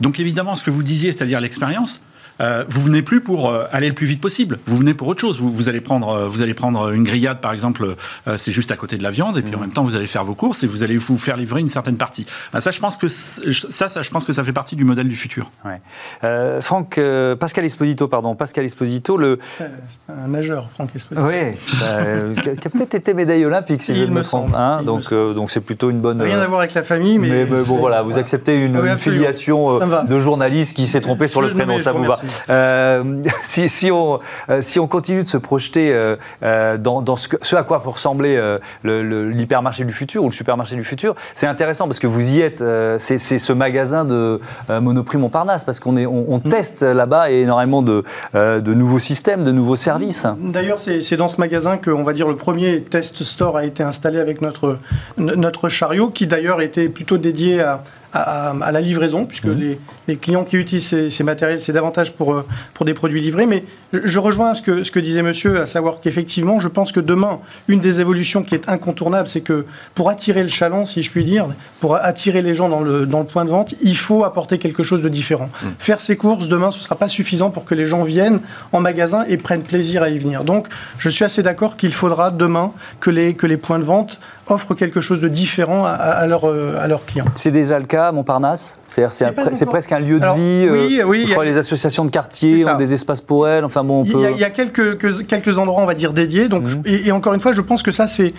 Donc, évidemment, ce que vous disiez, c'est-à-dire l'expérience, euh, vous venez plus pour euh, aller le plus vite possible. Vous venez pour autre chose. Vous, vous allez prendre, euh, vous allez prendre une grillade par exemple. c'est juste à côté de la viande, et puis en mmh. même temps vous allez faire vos courses et vous allez vous faire livrer une certaine partie. Ben, ça, je pense que ça, ça, je pense que ça fait partie du modèle du futur. Ouais. Franck, Pascal Esposito, pardon, Pascal Esposito, le. C'est un nageur, Franck Esposito. Oui, bah, qui a peut-être été médaille olympique, si je me trompe. Hein, donc, donc c'est plutôt une bonne. Rien à voir avec la famille, mais. mais, bon, voilà, vous acceptez une, ah filiation de journaliste qui s'est trompé sur le prénom, ça vous va. Euh, si, si, on, euh, si on continue de se projeter euh, dans, dans ce, ce, à quoi peut ressembler l'hypermarché du futur ou le supermarché du futur, c'est intéressant parce que vous y êtes. c'est ce magasin de Monoprix Montparnasse parce qu'on on, on, mm. teste là-bas énormément de, de nouveaux systèmes, de nouveaux services. D'ailleurs, c'est dans ce magasin que, on va dire, le premier test store a été installé avec notre, notre chariot, qui d'ailleurs était plutôt dédié à, à, la livraison, puisque mhm. les, clients qui utilisent ces, matériels, c'est davantage pour, euh, pour des produits livrés. Mais je rejoins ce que, ce que disait monsieur, à savoir qu'effectivement, je pense que demain, une des évolutions qui est incontournable, c'est que pour attirer le chaland, si je puis dire, pour attirer les gens dans le, dans le point de vente, il faut apporter quelque chose de différent. Mhm. Faire ses courses, demain, ce ne sera pas suffisant pour que les gens viennent en magasin et prennent plaisir à y venir. Donc, je suis assez d'accord qu'il faudra demain que les, que les points de vente offrent quelque chose de différent à, à, euh, à leurs clients. C'est déjà le cas Montparnasse? C'est presque un lieu de vie. Oui, euh, oui, je crois les associations de quartier ont des espaces pour elles. Enfin bon, il, y a, quelques, quelques endroits, on va dire, dédiés. Donc, mhm. et, encore une fois, je pense que ça, c'est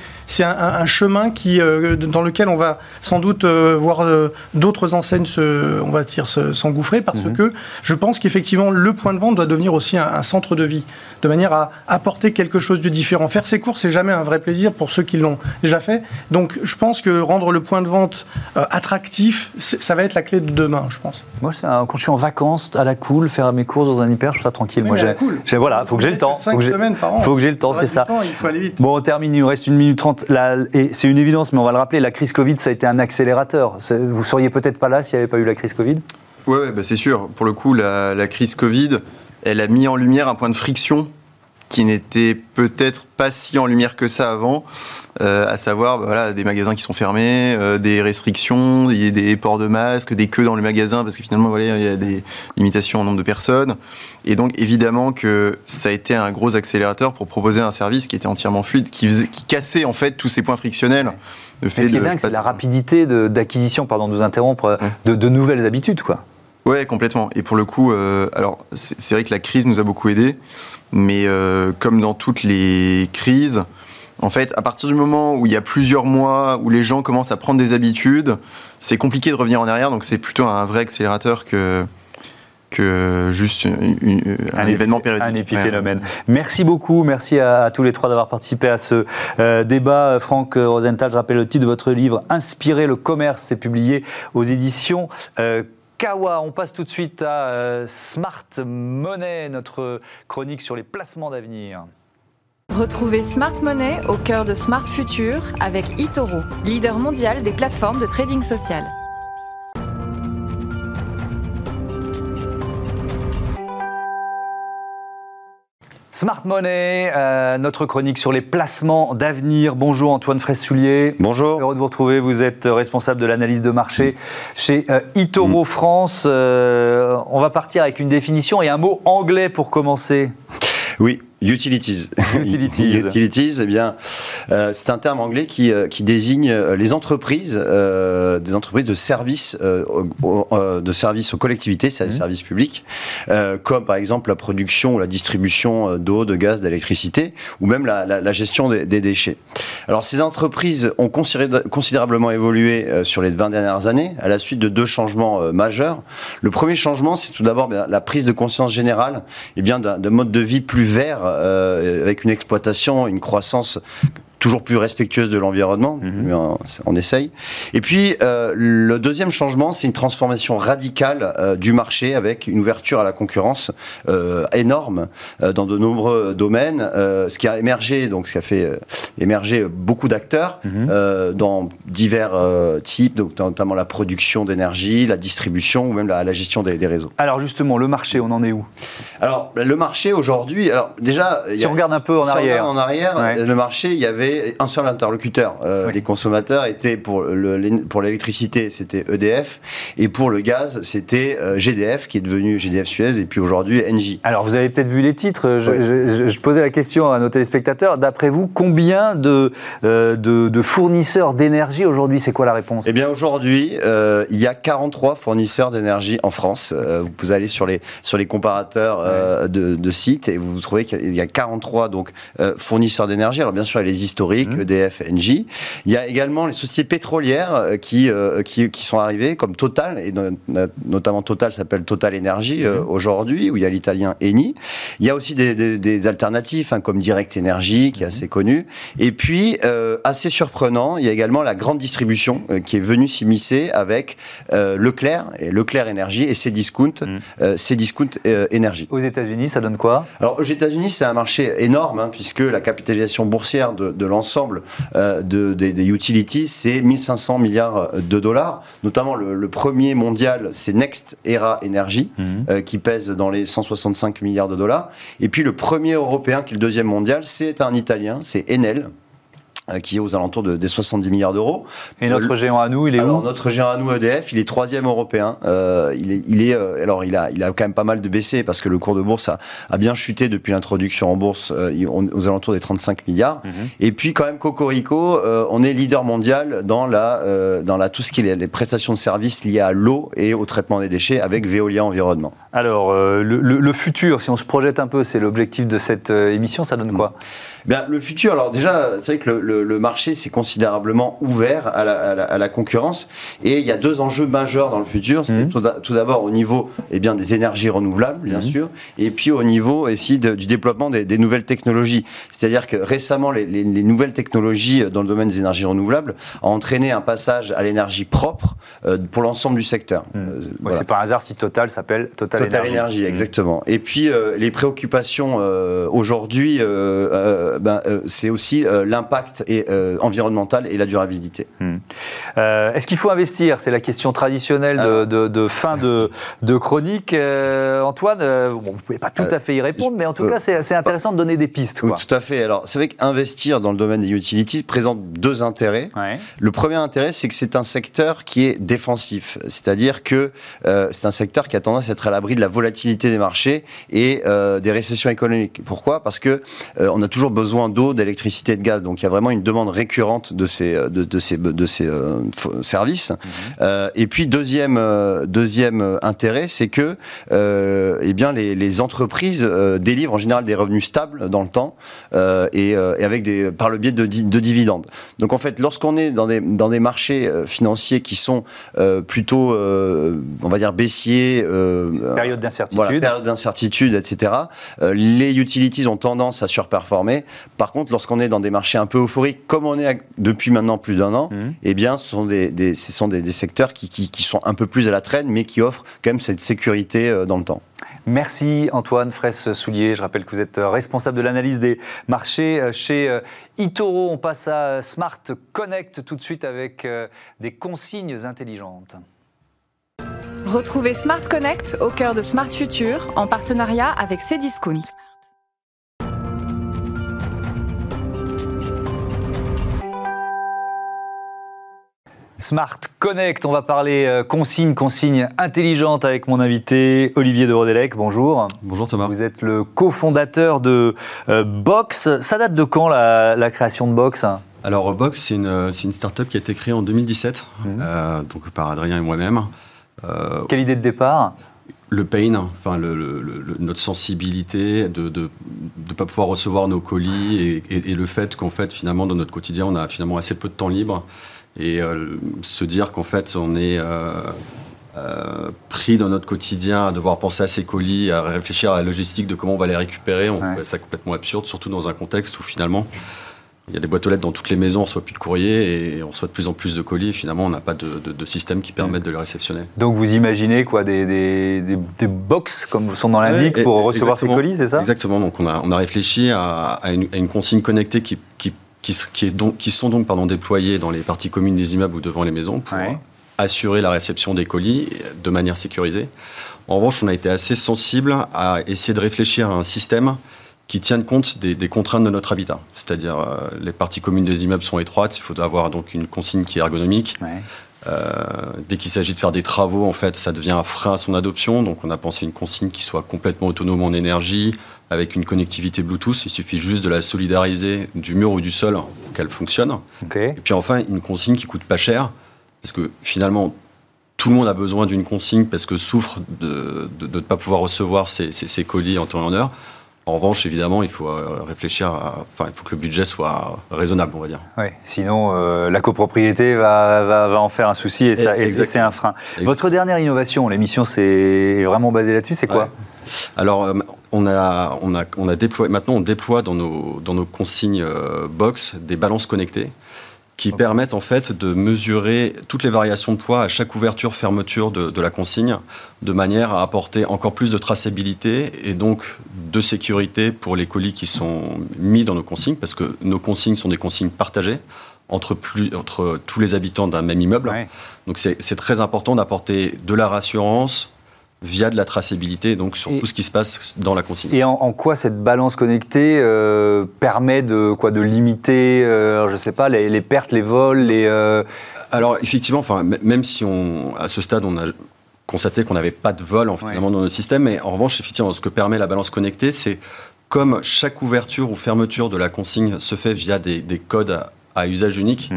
un, un, chemin qui, euh, dans lequel on va sans doute voir d'autres enseignes se, on va dire, s'engouffrer parce mhm. que je pense qu'effectivement, le point de vente doit devenir aussi un, centre de vie, de manière à apporter quelque chose de différent. Faire ses courses, c'est jamais un vrai plaisir pour ceux qui l'ont déjà fait. Donc, je pense que rendre le point de vente attractif, ça va être la clé de demain, je pense. Moi, quand je suis en vacances, à la cool, faire mes courses dans un hyper, je ça tranquille. Moi, j'ai, voilà, faut que j'ai le temps. Cinq semaines par an. Faut que j'ai le temps, c'est ça. il faut aller vite. Bon, on termine, il nous reste une minute trente. Et c'est une évidence, mais on va le rappeler, la crise Covid, ça a été un accélérateur. Vous seriez peut-être pas là s'il n'y avait pas eu la crise Covid? Oui, ouais, bah c'est sûr. Pour le coup, la, la crise Covid, elle a mis en lumière un point de friction qui n'était peut-être pas si en lumière que ça avant, euh, à savoir bah, voilà, des magasins qui sont fermés, euh, des restrictions, a des ports de masques, des queues dans le magasin, parce que finalement voilà, il y a des limitations en nombre de personnes. Et donc évidemment que ça a été un gros accélérateur pour proposer un service qui était entièrement fluide, qui, qui cassait en fait tous ces points frictionnels. Le fait ce qui est dingue, c'est la rapidité d'acquisition, pardon de vous interrompre, de, de nouvelles habitudes. quoi. Ouais, complètement. Et pour le coup, euh, alors c'est vrai que la crise nous a beaucoup aidés, mais euh, comme dans toutes les crises, En fait, à partir du moment où il y a plusieurs mois, où les gens commencent à prendre des habitudes, c'est compliqué de revenir en arrière. Donc c'est plutôt un vrai accélérateur que, que juste un, événement périodique. Un épiphénomène. Merci beaucoup, merci à, tous les trois d'avoir participé à ce euh, débat. Franck Rosenthal, je rappelle le titre de votre livre, Inspirer le commerce, c'est publié aux éditions. Euh, Kawa, on passe tout de suite à euh, Smart Money, notre chronique sur les placements d'avenir. Retrouvez Smart Money au cœur de Smart Future avec eToro, leader mondial des plateformes de trading social. Smart Money, euh, notre chronique sur les placements d'avenir. Bonjour Antoine Fraisse-Soulier. Bonjour. Heureux de vous retrouver. Vous êtes responsable de l'analyse de marché chez euh, Itoro mm. France. Euh, on va partir avec une définition et un mot anglais pour commencer. Oui, Utilities. Utilities. Utilities, eh bien, euh, c'est un terme anglais qui, euh, qui désigne euh, les entreprises, euh, des entreprises de services, euh, de services aux collectivités, c'est mmh. services publics, comme par exemple la production ou la distribution d'eau, de gaz, d'électricité, ou même la, la, la gestion des, des, déchets. Alors, ces entreprises ont considérablement évolué sur les 20 dernières années, à la suite de deux changements majeurs. Le premier changement, c'est tout d'abord la prise de conscience générale, et eh bien, d'un mode de vie plus vert euh, avec une exploitation, une croissance toujours plus respectueuse de l'environnement, mhm. on, essaye. Et puis, euh, le deuxième changement, c'est une transformation radicale euh, du marché avec une ouverture à la concurrence euh, énorme dans de nombreux domaines, ce qui a émergé, donc ce qui a fait émerger beaucoup d'acteurs mhm. dans divers types, donc notamment la production d'énergie, la distribution ou même la, la gestion des, des, réseaux. Alors justement, le marché, on en est où? Alors, le marché aujourd'hui, alors déjà... Si on regarde un peu en si arrière. On regarde en arrière, le marché, il y avait un seul interlocuteur. Euh, les consommateurs étaient pour le, pour l'électricité, c'était EDF, et pour le gaz, c'était euh, GDF qui est devenu GDF Suez, et puis aujourd'hui Engie. Alors vous avez peut-être vu les titres. Je, posais la question à nos téléspectateurs. D'après vous, combien de, euh, de, fournisseurs d'énergie aujourd'hui C'est quoi la réponse? Eh bien aujourd'hui, il y a 43 fournisseurs d'énergie en France. vous aller sur les sur les comparateurs de, de, sites et vous trouvez qu'il y a 43 donc fournisseurs d'énergie. Alors bien sûr, il y EDF, Engie. Il y a également les sociétés pétrolières euh, qui, euh, qui, qui, sont arrivées, comme Total, et notamment Total s'appelle Total Energy euh, mhm. aujourd'hui, où il y a l'italien Eni. Il y a aussi des, des, des alternatives, hein, comme Direct Energy, qui est mhm. assez connu. Et puis, assez surprenant, il y a également la grande distribution qui est venue s'immiscer avec Leclerc, et Leclerc Energy et Cdiscount, mmh. Cdiscount Energy. Aux États-Unis, ça donne quoi? Alors, aux États-Unis, c'est un marché énorme, hein, puisque la capitalisation boursière de, de l'ensemble euh, de, des, utilities, c'est 1500 milliards de dollars. Notamment le, premier mondial, c'est Next Era Energy, mhm. euh, qui pèse dans les 165 milliards de dollars. Et puis le premier européen, qui est le deuxième mondial, c'est un Italien, c'est Enel qui est aux alentours de, des 70 milliards d'euros. Et notre géant à nous, il est alors, où Notre géant à nous, EDF, il est troisième européen. Euh, il est, il est euh, alors il a, il a quand même pas mal de baissé parce que le cours de bourse a, a bien chuté depuis l'introduction en bourse euh, aux alentours des 35 milliards. Mhm. Et puis quand même Cocorico, euh, on est leader mondial dans la, dans la tout ce qui est les prestations de services liées à l'eau et au traitement des déchets avec Veolia Environnement. Alors le, le, le, futur, si on se projette un peu, c'est l'objectif de cette émission, ça donne quoi? Bien, le futur, alors déjà, c'est vrai que le, le marché s'est considérablement ouvert à la, à, la, à la, concurrence. Et il y a deux enjeux majeurs dans le futur. C'est mmh. tout d'abord au niveau eh bien, des énergies renouvelables, bien mmh. sûr, et puis au niveau aussi de, du développement des, des, nouvelles technologies. C'est-à-dire que récemment, les, les, les, nouvelles technologies dans le domaine des énergies renouvelables ont entraîné un passage à l'énergie propre euh, pour l'ensemble du secteur. Mmh. Euh, voilà. C'est pas un hasard si Total s'appelle Total, Total Énergie. exactement. Et puis euh, les préoccupations euh, aujourd'hui, euh, ben, c'est aussi l'impact euh, environnementale et la durabilité. Hmm. Euh, Est-ce qu'il faut investir? C'est la question traditionnelle de, de, de, fin de, de chronique. Euh, Antoine, euh, bon, vous ne pouvez pas tout à fait y répondre, mais en tout cas, c'est intéressant de donner des pistes. Quoi. Oui, tout à fait. Alors, c'est vrai qu'investir dans le domaine des utilities présente deux intérêts. Ouais. Le premier intérêt, c'est que c'est un secteur qui est défensif, c'est-à-dire que c'est un secteur qui a tendance à être à l'abri de la volatilité des marchés et des récessions économiques. Pourquoi? Parce que on a toujours besoin d'eau, d'électricité, de gaz. Donc, il y a vraiment une demande récurrente de ces, de, de ces, de ces services. Mhm. et puis, deuxième, deuxième intérêt, c'est que eh bien, les, les entreprises délivrent en général des revenus stables dans le temps et, et, avec des, par le biais de, de dividendes. Donc, en fait, lorsqu'on est dans des, dans des marchés financiers qui sont plutôt, on va dire, baissiers, période d'incertitude, voilà, période d'incertitude, etc. les utilities ont tendance à surperformer. Par contre, lorsqu'on est dans des marchés un peu euphoriques, comme on est depuis maintenant plus d'un an, mmh. eh bien, ce sont des, ce sont des, secteurs qui, qui, sont un peu plus à la traîne, mais qui offrent quand même cette sécurité euh, dans le temps. Merci Antoine Fraisse-Soulier. Je rappelle que vous êtes euh, responsable de l'analyse des marchés euh, chez Itoro. On passe à Smart Connect tout de suite avec des consignes intelligentes. Retrouvez Smart Connect au cœur de Smart Future en partenariat avec Cdiscount. Smart Connect, on va parler euh, consigne, consigne intelligente avec mon invité Olivier de Rodelec. Bonjour. Bonjour Thomas. Vous êtes le cofondateur de euh, Box. Ça date de quand la, création de Box? Alors Box, c'est une, une start-up qui a été créée en 2017, mmh. euh, donc par Adrien et moi-même. Quelle idée de départ? Le pain, enfin notre sensibilité de ne de, de pas pouvoir recevoir nos colis et, et le fait qu'en fait finalement dans notre quotidien on a finalement assez peu de temps libre et euh, se dire qu'en fait on est euh, euh, pris dans notre quotidien à devoir penser à ces colis, à réfléchir à la logistique de comment on va les récupérer, on trouve ça complètement absurde, surtout dans un contexte où finalement il y a des boîtes aux lettres dans toutes les maisons, on reçoit plus de courrier et on reçoit de plus en plus de colis. Et finalement, on n'a pas de, système qui permette de les réceptionner. Donc, vous imaginez quoi Des, des, des, box, comme son nom l'indique, pour recevoir ces colis, c'est ça? Exactement. Donc, on a, on a réfléchi à, une, à, une, consigne connectée qui, qui qui, donc, qui sont donc pardon, déployés dans les parties communes des immeubles ou devant les maisons pour assurer la réception des colis de manière sécurisée. En revanche, on a été assez sensible à essayer de réfléchir à un système qui tienne compte des, contraintes de notre habitat. C'est-à-dire, euh, les parties communes des immeubles sont étroites, il faut avoir donc une consigne qui est ergonomique. Euh, dès qu'il s'agit de faire des travaux, en fait, ça devient un frein à son adoption. Donc, on a pensé une consigne qui soit complètement autonome en énergie, avec une connectivité Bluetooth. Il suffit juste de la solidariser du mur ou du sol pour qu'elle fonctionne. Et puis enfin, une consigne qui coûte pas cher, parce que finalement, tout le monde a besoin d'une consigne parce que souffre de ne pas pouvoir recevoir ses, colis en temps et en heure. En revanche, évidemment, il faut euh, réfléchir, enfin, il faut que le budget soit raisonnable, on va dire. Oui, sinon euh, la copropriété va, va, en faire un souci et, ça, et c'est un frein. Votre dernière innovation, l'émission, c'est vraiment basée là-dessus, c'est quoi Alors, euh, on a, on a, on a déployé, maintenant, on déploie dans nos, dans nos consignes box des balances connectées qui permettent en fait de mesurer toutes les variations de poids à chaque ouverture, fermeture de, la consigne, de manière à apporter encore plus de traçabilité et donc de sécurité pour les colis qui sont mis dans nos consignes, parce que nos consignes sont des consignes partagées entre, plus, entre tous les habitants d'un même immeuble. Donc c'est très important d'apporter de la rassurance, via de la traçabilité, donc sur tout ce qui se passe dans la consigne. Et en, quoi cette balance connectée euh, permet de, quoi, de limiter, euh, je sais pas, les, pertes, les vols, les... Euh, Alors effectivement, enfin, même si on, à ce stade on a constaté qu'on n'avait pas de vol en, finalement dans notre système, mais en revanche, effectivement, ce que permet la balance connectée, c'est comme chaque ouverture ou fermeture de la consigne se fait via des, codes à, usage unique,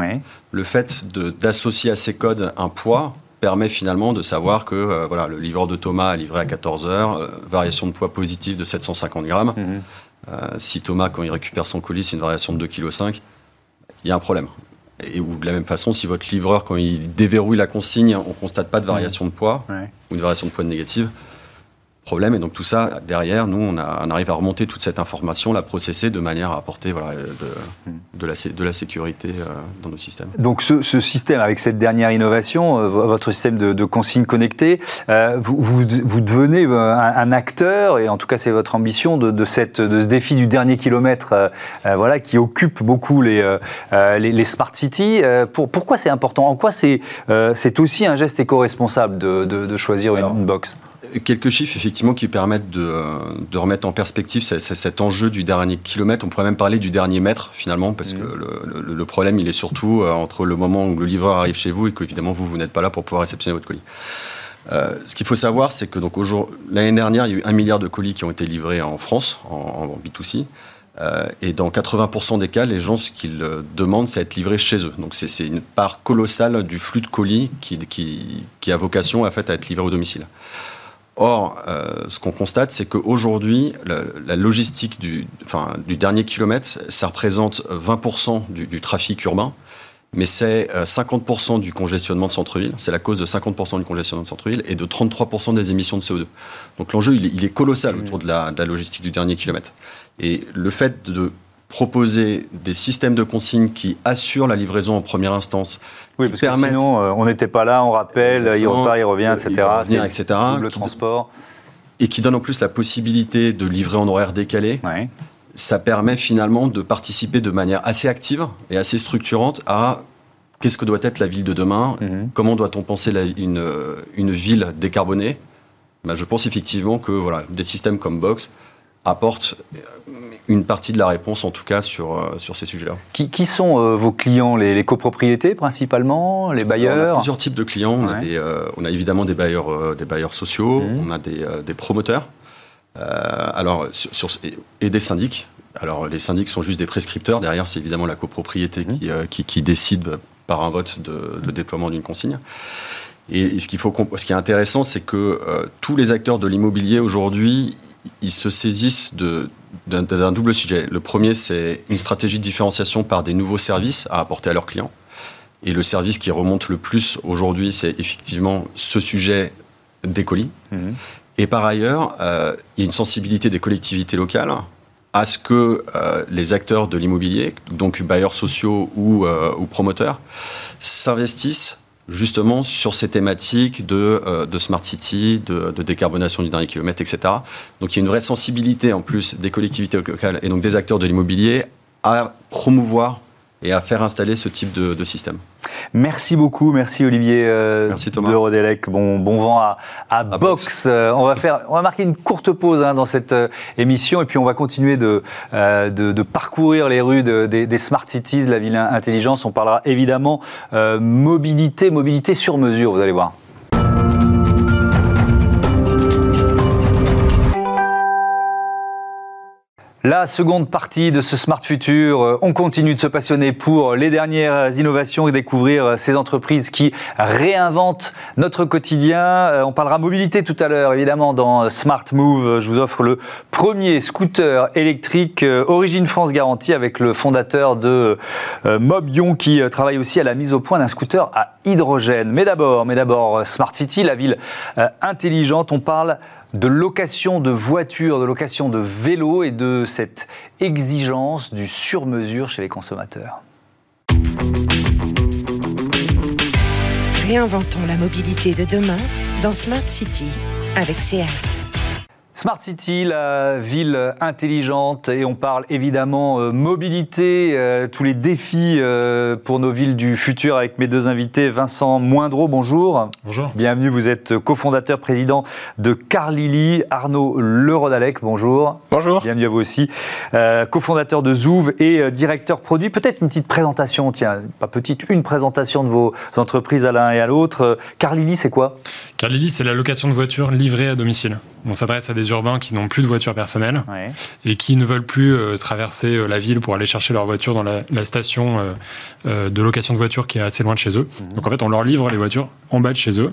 le fait d'associer à ces codes un poids permet finalement de savoir que euh, voilà, le livreur de Thomas a livré à 14 heures, euh, variation de poids positive de 750 grammes. Mhm. Euh, si Thomas, quand il récupère son colis, c'est une variation de 2,5 kg, il y a un problème. Et ou de la même façon, si votre livreur, quand il déverrouille la consigne, on ne constate pas de variation de poids, ou une variation de poids négative, problème. Et donc tout ça, derrière, nous, on, arrive à remonter toute cette information, la processer de manière à apporter voilà, de, la, de la sécurité euh, dans nos systèmes. Donc ce, système, avec cette dernière innovation, euh, votre système de, de consignes connectées, euh, vous, vous, devenez un, acteur, et en tout cas c'est votre ambition, de, cette, de ce défi du dernier kilomètre voilà, qui occupe beaucoup les, les, smart cities. Pour, pourquoi c'est important? En quoi c'est aussi un geste éco-responsable de, choisir une box? Quelques chiffres effectivement qui permettent de, de remettre en perspective cet enjeu du dernier kilomètre. On pourrait même parler du dernier mètre finalement, parce que mmh. le, le, problème il est surtout euh, entre le moment où le livreur arrive chez vous et qu'évidemment vous, vous n'êtes pas là pour pouvoir réceptionner votre colis. Euh, ce qu'il faut savoir, c'est que donc l'année dernière, il y a eu un milliard de colis qui ont été livrés en France, en, en B2C. et dans 80% des cas, les gens, ce qu'ils demandent, c'est être livré chez eux. Donc c'est une part colossale du flux de colis qui, qui, qui a vocation à, fait, à être livré au domicile. Or, ce qu'on constate, c'est qu'aujourd'hui, la, la, logistique du, enfin, du dernier kilomètre, ça représente 20% du, du, trafic urbain mais c'est 50% euh, du congestionnement de centre-ville, c'est la cause de 50% du congestionnement de centre-ville et de 33% des émissions de CO2. Donc l'enjeu, il, est colossal autour de la, logistique du dernier kilomètre. Et le fait de proposer des systèmes de consignes qui assurent la livraison en première instance. Oui, parce que sinon, euh, on n'était pas là, on rappelle, il repart, il revient, etc. Il etc. Le transport. Et qui donne en plus la possibilité de livrer en horaire décalé. Ouais ça permet finalement de participer de manière assez active et assez structurante à qu'est-ce que doit être la ville de demain, mhm. comment doit-on penser une, une, ville décarbonée. Ben, je pense effectivement que voilà, des systèmes comme Box apportent une partie de la réponse, en tout cas, sur, euh, sur ces sujets-là. Qui, qui, sont euh, vos clients? Les, copropriétés, principalement? Les bailleurs On a plusieurs types de clients. On, a, euh, on, a évidemment des bailleurs, des bailleurs sociaux, mhm. on a des, des promoteurs. Alors, sur, et des syndics. Alors, les syndics sont juste des prescripteurs. Derrière, c'est évidemment la copropriété qui, euh, qui, décide par un vote de, déploiement d'une consigne. Et, ce, qu'il faut, ce qui est intéressant, c'est que tous les acteurs de l'immobilier aujourd'hui, ils se saisissent d'un double sujet. Le premier, c'est une stratégie de différenciation par des nouveaux services à apporter à leurs clients. Et le service qui remonte le plus aujourd'hui, c'est effectivement ce sujet des colis. Mmh. Et par ailleurs, euh, il y a une sensibilité des collectivités locales à ce que euh, les acteurs de l'immobilier, donc bailleurs sociaux ou, euh, promoteurs, s'investissent justement sur ces thématiques de, smart city, de, de, décarbonation du dernier kilomètre, etc. Donc il y a une vraie sensibilité en plus des collectivités locales et donc des acteurs de l'immobilier à promouvoir et à faire installer ce type de, système. Merci beaucoup, merci Olivier euh, merci Thomas. de Rodelec. Bon, bon vent à, à, Box. Euh, on, va faire, on va marquer une courte pause hein, dans cette euh, émission et puis on va continuer de, de, de parcourir les rues de, des, des, Smart Cities, la ville intelligence. On parlera évidemment mobilité, mobilité sur mesure, vous allez voir. La seconde partie de ce Smart Future, euh, on continue de se passionner pour les dernières innovations et découvrir euh, ces entreprises qui réinventent notre quotidien. Euh, on parlera mobilité tout à l'heure, évidemment, dans Smart Move. Je vous offre le premier scooter électrique Origine France Garantie avec le fondateur de Mobion qui travaille aussi à la mise au point d'un scooter à hydrogène. Mais d'abord, mais d'abord, Smart City, la ville intelligente, on parle de location de voitures, de location de vélos et de cette exigence du sur-mesure chez les consommateurs. Réinventons la mobilité de demain dans Smart City avec SEAT. Smart City, la ville intelligente, et on parle évidemment euh, mobilité, euh, tous les défis euh, pour nos villes du futur avec mes deux invités. Vincent Moindreau, bonjour. Bonjour. Bienvenue, vous êtes cofondateur, président de Carlili. Arnaud Lerodalec, bonjour. Bonjour. Bienvenue à vous aussi. cofondateur de Zouv et directeur produit. Peut-être une petite présentation, tiens, pas petite, une présentation de vos entreprises à l'un et à l'autre. Carlili, c'est quoi? Carlili, c'est la location de voitures livrée à domicile. On s'adresse à des urbains qui n'ont plus de voiture personnelle et qui ne veulent plus euh, traverser euh, la ville pour aller chercher leur voiture dans la, station euh, de location de voitures qui est assez loin de chez eux. Mhm. Donc en fait, on leur livre les voitures en bas de chez eux.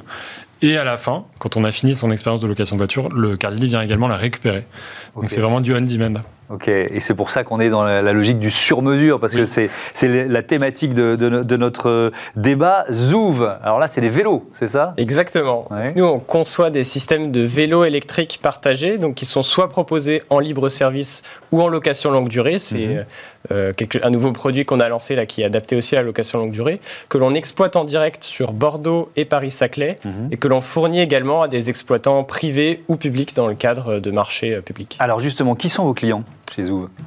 Et à la fin, quand on a fini son expérience de location de voiture, le Carlili vient également la récupérer. Donc c'est vraiment du on-demand. Ok, et c'est pour ça qu'on est dans la, logique du sur-mesure, parce que c'est la thématique de, de, notre débat. Zouv, alors là, c'est des vélos, c'est ça? Exactement. Nous, on conçoit des systèmes de vélos électriques partagés, donc qui sont soit proposés en libre service ou en location longue durée. C'est mhm. euh, un nouveau produit qu'on a lancé là, qui est adapté aussi à la location longue durée, que l'on exploite en direct sur Bordeaux et Paris-Saclay, mhm. et que l'on fournit également à des exploitants privés ou publics dans le cadre de marchés euh, publics. Alors justement, qui sont vos clients?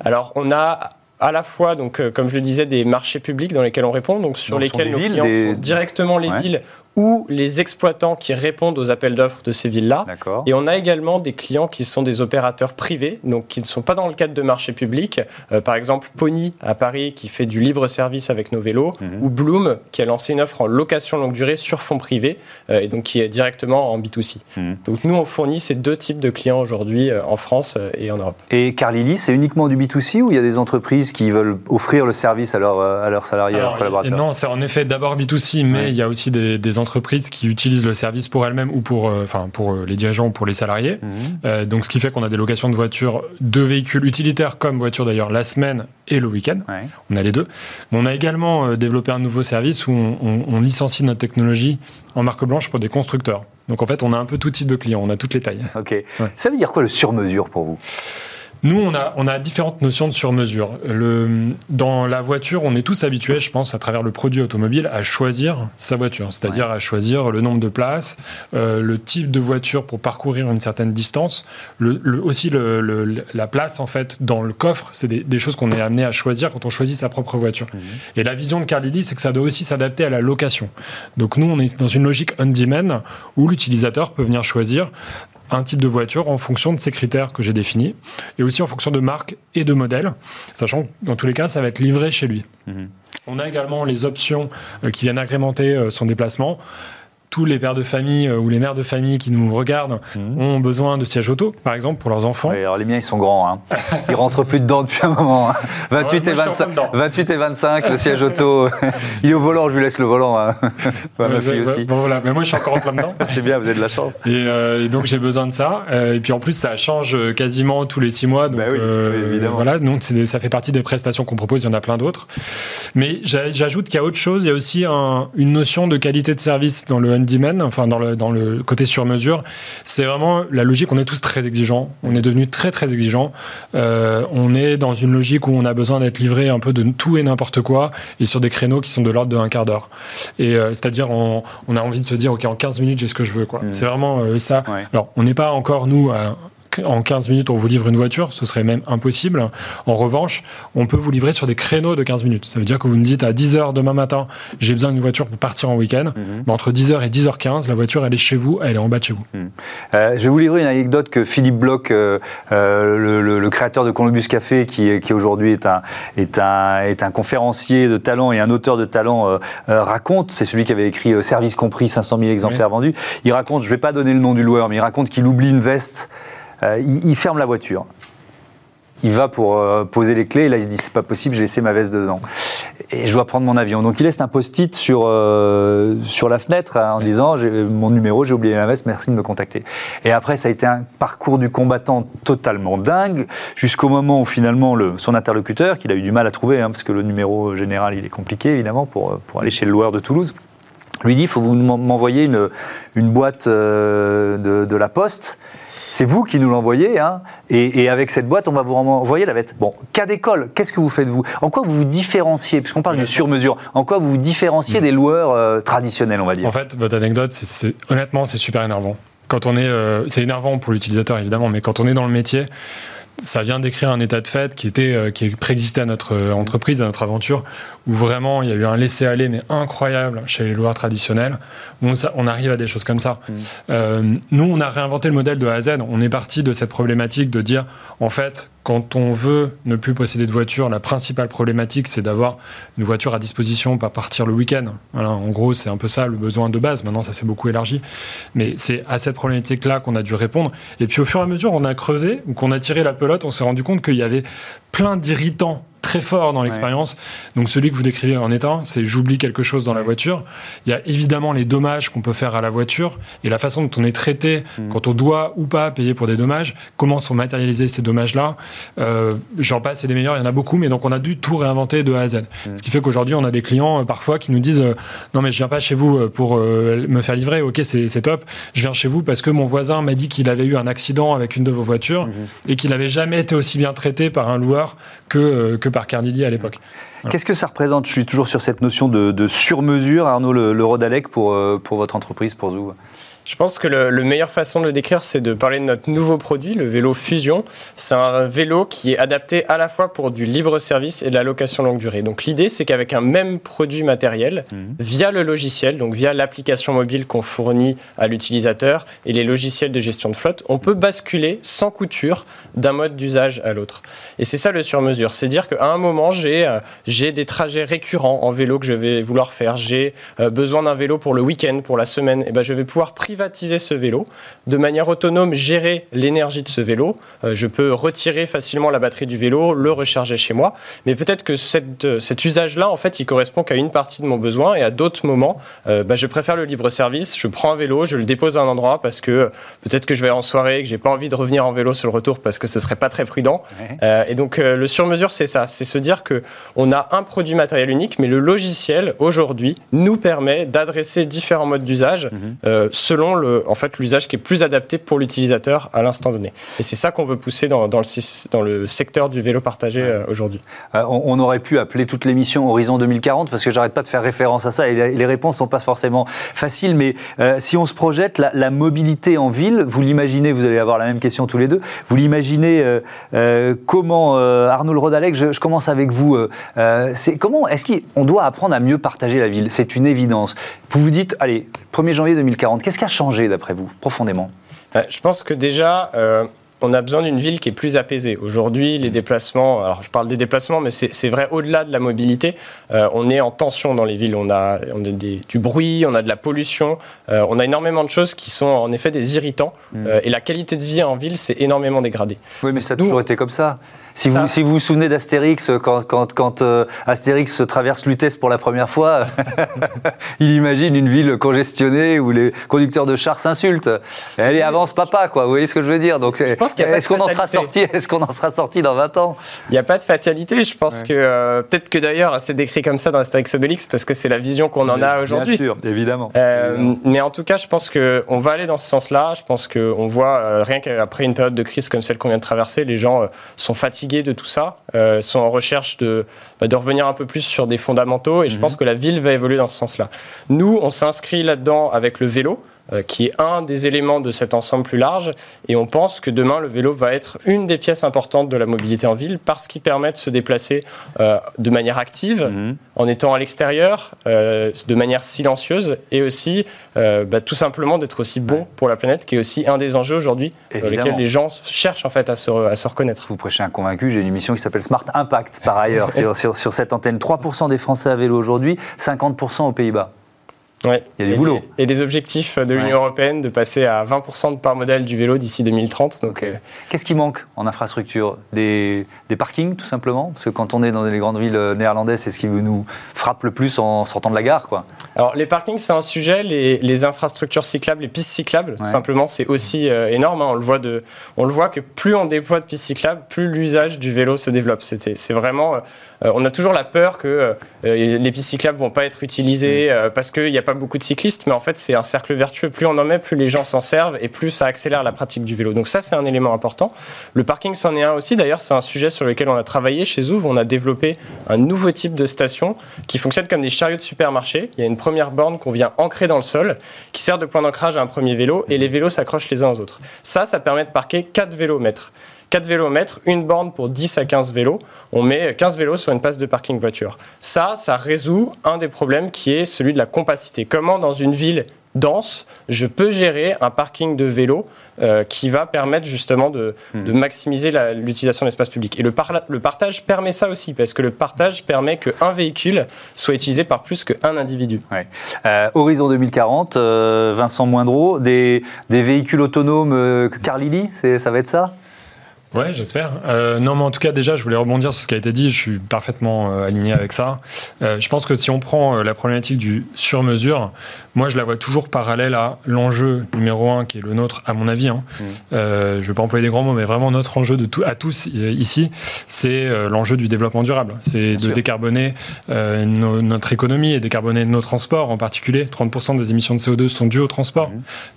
Alors on a à la fois, donc, euh, comme je le disais, des marchés publics dans lesquels on répond, donc sur lesquels nos clients sont directement les villes ou les exploitants qui répondent aux appels d'offres de ces villes-là. Et on a également des clients qui sont des opérateurs privés, donc qui ne sont pas dans le cadre de marché public. Euh, par exemple, Pony à Paris qui fait du libre service avec nos vélos, mhm. ou Bloom qui a lancé une offre en location longue durée sur fonds privés, euh, et donc qui est directement en B2C. Mhm. Donc nous, on fournit ces deux types de clients aujourd'hui euh, en France et en Europe. Et Carlili, c'est uniquement du B2C ou il y a des entreprises qui veulent offrir le service à, à leurs salariés, à leurs collaborateurs? Non, c'est en effet d'abord B2C, mais il y a aussi des, des entreprises qui utilisent le service pour elles-mêmes ou pour, euh, enfin, pour euh, les dirigeants ou pour les salariés. Mhm. Euh, donc, ce qui fait qu'on a des locations de voitures, de véhicules utilitaires comme voitures d'ailleurs, la semaine et le week-end. On a les deux. Mais on a également développé un nouveau service où on, licencie notre technologie en marque blanche pour des constructeurs. Donc, en fait, on a un peu tout type de clients, on a toutes les tailles. Ok. Ça veut dire quoi le sur-mesure pour vous? Nous, on a, on a différentes notions de sur-mesure. Dans la voiture, on est tous habitués, je pense, à travers le produit automobile, à choisir sa voiture, c'est-à-dire à choisir le nombre de places, euh, le type de voiture pour parcourir une certaine distance, le, aussi le, la place en fait dans le coffre. C'est des, choses qu'on est amené à choisir quand on choisit sa propre voiture. Mhm. Et la vision de Carlili, c'est que ça doit aussi s'adapter à la location. Donc nous, on est dans une logique on-demand où l'utilisateur peut venir choisir un type de voiture en fonction de ces critères que j'ai définis, et aussi en fonction de marque et de modèle, sachant que dans tous les cas, ça va être livré chez lui. Mhm. On a également les options euh, qui viennent agrémenter euh, son déplacement tous les pères de famille euh, ou les mères de famille qui nous regardent mhm. ont besoin de sièges auto, par exemple, pour leurs enfants. alors les miens, ils sont grands. Hein. Ils rentrent plus dedans depuis un moment. 28, hein. et 25, 28 et 25, le siège auto. Il est au volant, je lui laisse le volant. Hein. ma fille aussi. Bon, voilà. Mais moi, je suis encore en plein dedans. C'est bien, vous avez de la chance. Et, euh, donc, j'ai besoin de ça. Euh, et puis, en plus, ça change quasiment tous les six mois. Donc, bah oui, évidemment. Voilà, donc ça fait partie des prestations qu'on propose. Il y en a plein d'autres. Mais j'ajoute qu'il y a autre chose. Il y a aussi une notion de qualité de service dans le handyman, enfin dans le, dans le côté sur mesure. C'est vraiment la logique. On est tous très exigeants. On est devenu très très exigeants. Euh, on est dans une logique où on a besoin d'être livré un peu de tout et n'importe quoi et sur des créneaux qui sont de l'ordre de un quart d'heure. Et euh, c'est-à-dire on, on, a envie de se dire ok en 15 minutes j'ai ce que je veux quoi. Mmh. C'est vraiment euh, ça. Alors on n'est pas encore nous à en 15 minutes, on vous livre une voiture, ce serait même impossible. En revanche, on peut vous livrer sur des créneaux de 15 minutes. Ça veut dire que vous nous dites à 10h demain matin, j'ai besoin d'une voiture pour partir en week-end. Mhm. Mais entre 10h et 10h15, la voiture, elle est chez vous, elle est en bas de chez vous. Mhm. Euh, je vais vous livrer une anecdote que Philippe Bloch, euh, euh, le, créateur de Columbus Café, qui, qui aujourd'hui est un, est, un, est un conférencier de talent et un auteur de talent, raconte. C'est celui qui avait écrit Service compris, 500 000 exemplaires vendus. Il raconte, je ne vais pas donner le nom du loueur, mais il raconte qu'il oublie une veste euh, il, ferme la voiture. Il va pour euh, poser les clés et là il se dit c'est pas possible j'ai laissé ma veste dedans. Et je dois prendre mon avion. Donc il laisse un post-it sur euh, sur la fenêtre hein, en disant mon numéro j'ai oublié ma veste merci de me contacter. Et après ça a été un parcours du combattant totalement dingue jusqu'au moment où finalement le, son interlocuteur qu'il a eu du mal à trouver hein, parce que le numéro général il est compliqué évidemment pour pour aller chez le loueur de Toulouse lui dit il faut vous m'envoyer une, une boîte de la poste c'est vous qui nous l'envoyez, hein, et, avec cette boîte, on va vous envoyer la veste. Bon, cas d'école, qu'est-ce que vous faites vous? En quoi vous vous différenciez, puisqu'on parle de sur-mesure, en quoi vous vous différenciez mm. des loueurs euh, traditionnels, on va dire? En fait, votre anecdote, c'est, honnêtement, c'est super énervant. Quand on est, euh, c'est énervant pour l'utilisateur évidemment, mais quand on est dans le métier, ça vient décrire un état de fait qui était euh, qui préexistait à notre euh, entreprise, à notre aventure, où vraiment il y a eu un laisser aller mais incroyable chez les loueurs traditionnels. On, on, arrive à des choses comme ça. Mmh. Euh, nous, on a réinventé le modèle de A à Z. On est parti de cette problématique de dire en fait quand on veut ne plus posséder de voiture, la principale problématique, c'est d'avoir une voiture à disposition, pas partir le week-end. en gros, c'est un peu ça le besoin de base. Maintenant, ça s'est beaucoup élargi. Mais c'est à cette problématique-là qu'on a dû répondre. Et puis, au fur et à mesure, on a creusé, qu'on a tiré la pelote, on s'est rendu compte qu'il y avait plein d'irritants très fort dans l'expérience. Donc celui que vous décrivez en état, c'est j'oublie quelque chose dans la voiture. Il y a évidemment les dommages qu'on peut faire à la voiture et la façon dont on est traité mm. quand on doit ou pas payer pour des dommages, comment sont matérialisés ces dommages-là. Euh, J'en passe, c'est des meilleurs, il y en a beaucoup, mais donc on a dû tout réinventer de A à Z. Mm. Ce qui fait qu'aujourd'hui, on a des clients euh, parfois qui nous disent euh, non mais je viens pas chez vous euh, pour me faire livrer, ok c'est top, je viens chez vous parce que mon voisin m'a dit qu'il avait eu un accident avec une de vos voitures mm-hmm. et qu'il n'avait jamais été aussi bien traité par un loueur que, que par Carnili à l'époque. Qu'est-ce que ça représente? Je suis toujours sur cette notion de, sur-mesure, Arnaud le, le Rodalec, pour, euh, pour votre entreprise, pour Zou Je pense que le, le meilleure façon de le décrire, c'est de parler de notre nouveau produit, le vélo Fusion. C'est un vélo qui est adapté à la fois pour du libre service et de la location longue durée. Donc l'idée, c'est qu'avec un même produit matériel, mhm. via le logiciel, donc via l'application mobile qu'on fournit à l'utilisateur et les logiciels de gestion de flotte, on peut basculer sans couture d'un mode d'usage à l'autre. Et c'est ça le sur-mesure. C'est dire qu'à un moment, j'ai euh, j'ai des trajets récurrents en vélo que je vais vouloir faire. J'ai euh, besoin d'un vélo pour le week-end, pour la semaine. Et ben, je vais pouvoir privatiser ce vélo de manière autonome, gérer l'énergie de ce vélo. Euh, je peux retirer facilement la batterie du vélo, le recharger chez moi. Mais peut-être que cette, cet usage-là, en fait, il correspond qu'à une partie de mon besoin et à d'autres moments, ben, je préfère le libre service. Je prends un vélo, je le dépose à un endroit parce que peut-être que je vais en soirée, que j'ai pas envie de revenir en vélo sur le retour parce que ce serait pas très prudent. et donc le sur-mesure, c'est ça, c'est se dire que on a un produit matériel unique, mais le logiciel aujourd'hui nous permet d'adresser différents modes d'usage mhm. euh, le, en fait, l'usage qui est plus adapté pour l'utilisateur à l'instant donné. Et c'est ça qu'on veut pousser dans, dans, le, dans, le, secteur du vélo partagé euh, aujourd'hui. Euh, on, aurait pu appeler toute l'émission Horizon 2040 parce que j'arrête pas de faire référence à ça et les, réponses sont pas forcément faciles. Mais si on se projette, la, mobilité en ville, vous l'imaginez, vous allez avoir la même question tous les deux. Vous l'imaginez comment Arnaud Rodalec, je, je, commence avec vous. c'est comment est-ce qu'on doit apprendre à mieux partager la ville? C'est une évidence. Vous vous dites, allez, 1er janvier 2040, qu'est-ce qui a changé d'après vous, profondément euh, Je pense que déjà, euh, on a besoin d'une ville qui est plus apaisée. Aujourd'hui, les déplacements, alors je parle des déplacements, mais c'est vrai au-delà de la mobilité, euh, on est en tension dans les villes. On a, du bruit, on a de la pollution, on a énormément de choses qui sont en effet des irritants. Mm. et la qualité de vie en ville s'est énormément dégradée. Oui, mais ça a toujours été comme ça. Si vous, si vous vous souvenez d'Astérix, euh, quand, quand, quand euh, Astérix traverse Lutèce pour la première fois, il imagine une ville congestionnée où les conducteurs de chars s'insultent. Allez, avance papa, quoi. Vous voyez ce que je veux dire? Donc, est-ce qu'on en sera sorti Est-ce qu'on en sera sorti dans 20 ans? Il n'y a pas de fatalité. Je pense que euh, peut-être que d'ailleurs c'est décrit comme ça dans Astérix Obélix parce que c'est la vision qu'on en a aujourd'hui. Bien sûr, évidemment. Mais en tout cas, je pense qu'on va aller dans ce sens-là. Je pense qu'on voit rien qu'après une période de crise comme celle qu'on vient de traverser, les gens sont fatigués de tout ça, euh, sont en recherche de, bah, de revenir un peu plus sur des fondamentaux, et je mhm. pense que la ville va évoluer dans ce sens-là. Nous, on s'inscrit là-dedans avec le vélo. Euh, qui est un des éléments de cet ensemble plus large. Et on pense que demain, le vélo va être une des pièces importantes de la mobilité en ville parce qu'il permet de se déplacer euh, de manière active, mhm. en étant à l'extérieur, euh, de manière silencieuse, et aussi bah, tout simplement d'être aussi bon pour la planète, qui est aussi un des enjeux aujourd'hui dans lesquels les gens cherchent en fait à se, à se, reconnaître. Vous prêchez un convaincu, j'ai une émission qui s'appelle Smart Impact par ailleurs sur, sur, sur cette antenne. 3% des Français à vélo aujourd'hui, 50% aux Pays-Bas. Ouais. Il y a du boulot. et les objectifs de l'Union européenne de passer à 20% de part modèle du vélo d'ici 2030. Donc, euh, Qu'est-ce qui manque en infrastructure? Des, des, parkings, tout simplement? Parce que quand on est dans les grandes villes néerlandaises, c'est ce qui nous frappe le plus en sortant de la gare. Quoi. Alors, les parkings, c'est un sujet. Les, les, infrastructures cyclables, les pistes cyclables, tout simplement, c'est aussi euh, énorme. Hein. On, le voit de, on le voit que plus on déploie de pistes cyclables, plus l'usage du vélo se développe. C'est vraiment. Euh, on a toujours la peur que les pistes cyclables vont pas être utilisées mmh. parce qu'il n'y a pas beaucoup de cyclistes, mais en fait, c'est un cercle vertueux. Plus on en met, plus les gens s'en servent et plus ça accélère la pratique du vélo. Donc ça, c'est un élément important. Le parking, c'en est un aussi. D'ailleurs, c'est un sujet sur lequel on a travaillé chez Zoov. On a développé un nouveau type de station qui fonctionne comme des chariots de supermarché. Il y a une première borne qu'on vient ancrer dans le sol, qui sert de point d'ancrage à un premier vélo, et les vélos s'accrochent les uns aux autres. Ça, ça permet de parquer 4 vélomètres. 4 vélomètres, une borne pour 10 à 15 vélos. On met 15 vélos sur une place de parking voiture. Ça, ça résout un des problèmes qui est celui de la compacité. Comment dans une ville dense, je peux gérer un parking de vélos euh, qui va permettre justement de, hmm. maximiser l'utilisation de l'espace public? Et le, le, partage permet ça aussi, parce que le partage permet qu'un véhicule soit utilisé par plus qu'un individu. Euh, Horizon 2040, euh, Vincent Moindreau, des, des véhicules autonomes Carlili, ça va être ça? Ouais, j'espère. Euh, non, mais en tout cas, déjà, je voulais rebondir sur ce qui a été dit. Je suis parfaitement euh, aligné avec ça. Euh, je pense que si on prend la problématique du sur-mesure, moi, je la vois toujours parallèle à l'enjeu numéro un qui est le nôtre, à mon avis. Hein. Mmh. je ne vais pas employer des grands mots, mais vraiment notre enjeu de tout, à tous ici, c'est l'enjeu du développement durable. C'est de décarboner notre économie et décarboner nos transports en particulier. 30% des émissions de CO2 sont dues au transport,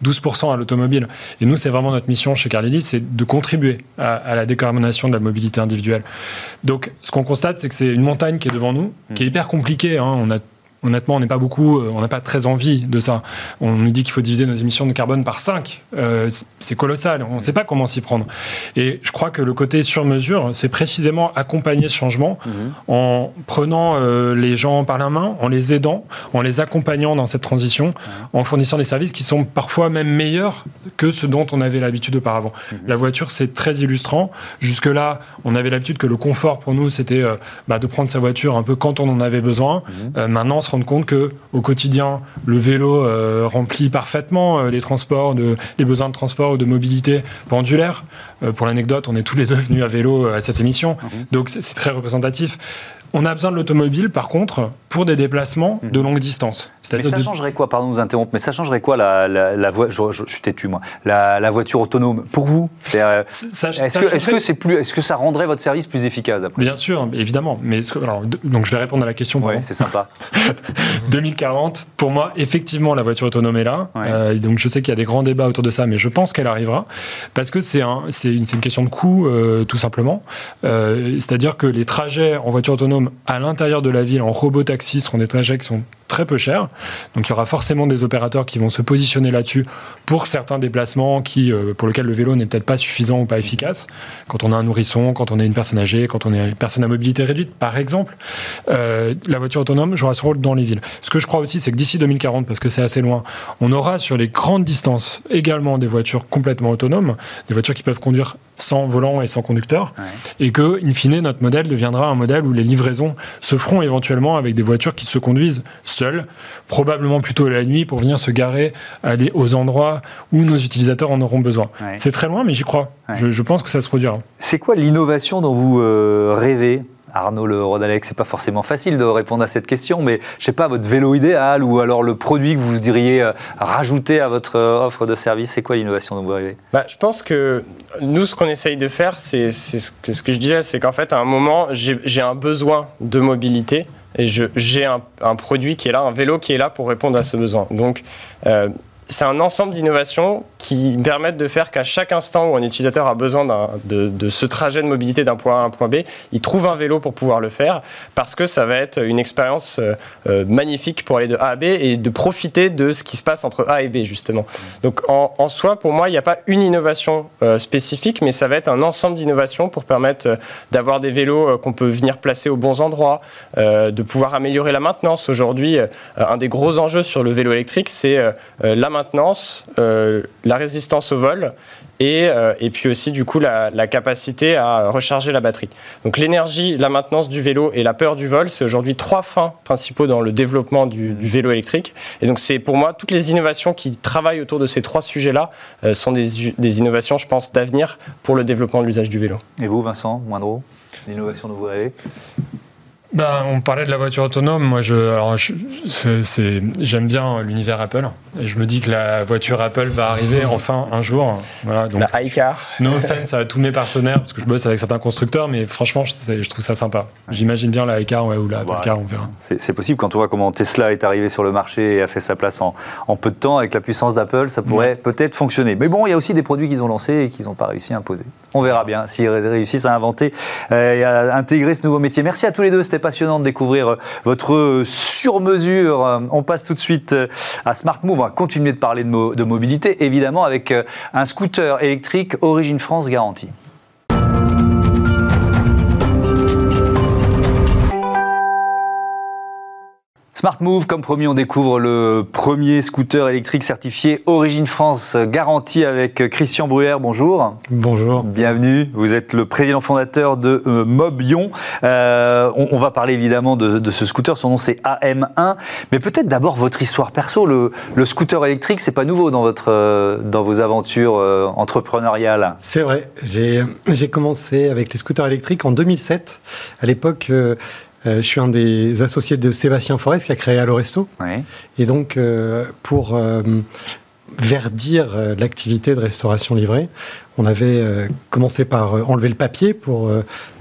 12% mmh. à l'automobile. Et nous, c'est vraiment notre mission chez Carlili, c'est de contribuer à à la décarbonation de la mobilité individuelle. Donc, ce qu'on constate, c'est que c'est une montagne qui est devant nous, qui est hyper compliquée. Hein. On a honnêtement, on n'est pas beaucoup, on n'a pas très envie de ça. On nous dit qu'il faut diviser nos émissions de carbone par 5. c'est colossal. On ne sait pas comment s'y prendre. Et je crois que le côté sur mesure, c'est précisément accompagner ce changement mhm. en prenant les gens par la main, en les aidant, en les accompagnant dans cette transition, en fournissant des services qui sont parfois même meilleurs que ce dont on avait l'habitude auparavant. Mhm. La voiture, c'est très illustrant. Jusque-là, on avait l'habitude que le confort pour nous, c'était euh, bah, de prendre sa voiture un peu quand on en avait besoin. Mhm. Euh, maintenant, on se rend compte que au quotidien, le vélo euh, remplit parfaitement les transports, de, les besoins de transport ou de mobilité pendulaire. pour l'anecdote, on est tous les deux venus à vélo à cette émission, mhm. donc c'est très représentatif. On a besoin de l'automobile, par contre, pour des déplacements de longue distance. Mais ça changerait quoi, pardon de vous interrompre, mais ça changerait quoi la, la, voiture, je, suis têtu moi, la, voiture autonome pour vous? Est-ce que, plus, est-ce que ça rendrait votre service plus efficace Bien sûr, évidemment. Mais alors, donc je vais répondre à la question. Oui, c'est sympa. 2040, pour moi, effectivement, la voiture autonome est là. Euh, donc je sais qu'il y a des grands débats autour de ça, mais je pense qu'elle arrivera parce que c'est un, une, une, question de coût, euh, tout simplement. Euh, c'est-à-dire que les trajets en voiture autonome à l'intérieur de la ville en robotaxi seront des trajets qui sont très peu cher. Donc il y aura forcément des opérateurs qui vont se positionner là-dessus pour certains déplacements qui, euh, pour lesquels le vélo n'est peut-être pas suffisant ou pas efficace. Quand on a un nourrisson, quand on est une personne âgée, quand on est une personne à mobilité réduite, par exemple, euh, la voiture autonome jouera ce rôle dans les villes. Ce que je crois aussi, c'est que d'ici 2040, parce que c'est assez loin, on aura sur les grandes distances également des voitures complètement autonomes, des voitures qui peuvent conduire sans volant et sans conducteur, et que, in fine, notre modèle deviendra un modèle où les livraisons se feront éventuellement avec des voitures qui se conduisent seules, probablement plutôt la nuit pour venir se garer aller aux endroits où nos utilisateurs en auront besoin. C'est très loin, mais j'y crois. Je, pense que ça se produira. C'est quoi l'innovation dont vous euh, rêvez? Arnaud Le Rodalec, c'est pas forcément facile de répondre à cette question, mais je sais pas, votre vélo idéal ou alors le produit que vous diriez euh, rajouter à votre euh, offre de service, c'est quoi l'innovation dont vous rêvez? Bah, Je pense que nous, ce qu'on essaye de faire, c'est ce que, ce que je disais, c'est qu'en fait, à un moment, j'ai un besoin de mobilité et j'ai un, produit qui est là, un vélo qui est là pour répondre à ce besoin. Euh, c'est un ensemble d'innovations qui permettent de faire qu'à chaque instant où un utilisateur a besoin de, ce trajet de mobilité d'un point A à un point B, il trouve un vélo pour pouvoir le faire, parce que ça va être une expérience euh, euh, magnifique pour aller de A à B et de profiter de ce qui se passe entre A et B, justement. Donc en, en soi, pour moi, il n'y a pas une innovation euh, spécifique, mais ça va être un ensemble d'innovations pour permettre d'avoir des vélos qu'on peut venir placer aux bons endroits, de pouvoir améliorer la maintenance. Aujourd'hui, un des gros enjeux sur le vélo électrique, c'est la maintenance, la la résistance au vol et, euh, et puis aussi du coup la, capacité à recharger la batterie. Donc l'énergie, la maintenance du vélo et la peur du vol, c'est aujourd'hui trois freins principaux dans le développement du, vélo électrique. Et donc c'est pour moi toutes les innovations qui travaillent autour de ces trois sujets-là euh, sont des, des, innovations, je pense, d'avenir pour le développement de l'usage du vélo. Et vous, Vincent, moindre l'innovation dont vous rêvez ben, on parlait de la voiture autonome. Moi, je, alors, j'aime bien l'univers Apple. Et je me dis que la voiture Apple va arriver enfin un jour. Voilà, donc, la iCar. No offense à tous mes partenaires, parce que je bosse avec certains constructeurs, mais franchement, je, je trouve ça sympa. J'imagine bien la iCar ou la Apple Car, on verra. C'est possible quand on voit comment Tesla est arrivé sur le marché et a fait sa place en, en peu de temps avec la puissance d'Apple, ça pourrait peut-être fonctionner. Mais bon, il y a aussi des produits qu'ils ont lancés et qu'ils n'ont pas réussi à imposer. On verra bien s'ils réussissent à inventer euh, et à intégrer ce nouveau métier. Merci à tous les deux. C'était passionnant de découvrir euh, votre euh, sur-mesure. Euh, on passe tout de suite à Smart Move. On va continuer de parler de, de mobilité, évidemment, avec un scooter électrique Origine France garantie. Smart Move, comme promis, on découvre le premier scooter électrique certifié Origine France garantie avec Christian Bruer. Bonjour. Bonjour. Bienvenue. Vous êtes le président fondateur de euh, Mobion. Euh, on, va parler évidemment de, ce scooter. Son nom c'est AM1. Mais peut-être d'abord votre histoire perso. Le, scooter électrique, c'est pas nouveau dans, votre, euh, dans vos aventures entrepreneuriales. C'est vrai. J'ai commencé avec les scooters électriques en 2007. À l'époque, je suis un des associés de Sébastien Forest qui a créé Alloresto. Et donc, euh, pour euh, verdir l'activité de restauration livrée, on avait commencé par enlever le papier pour,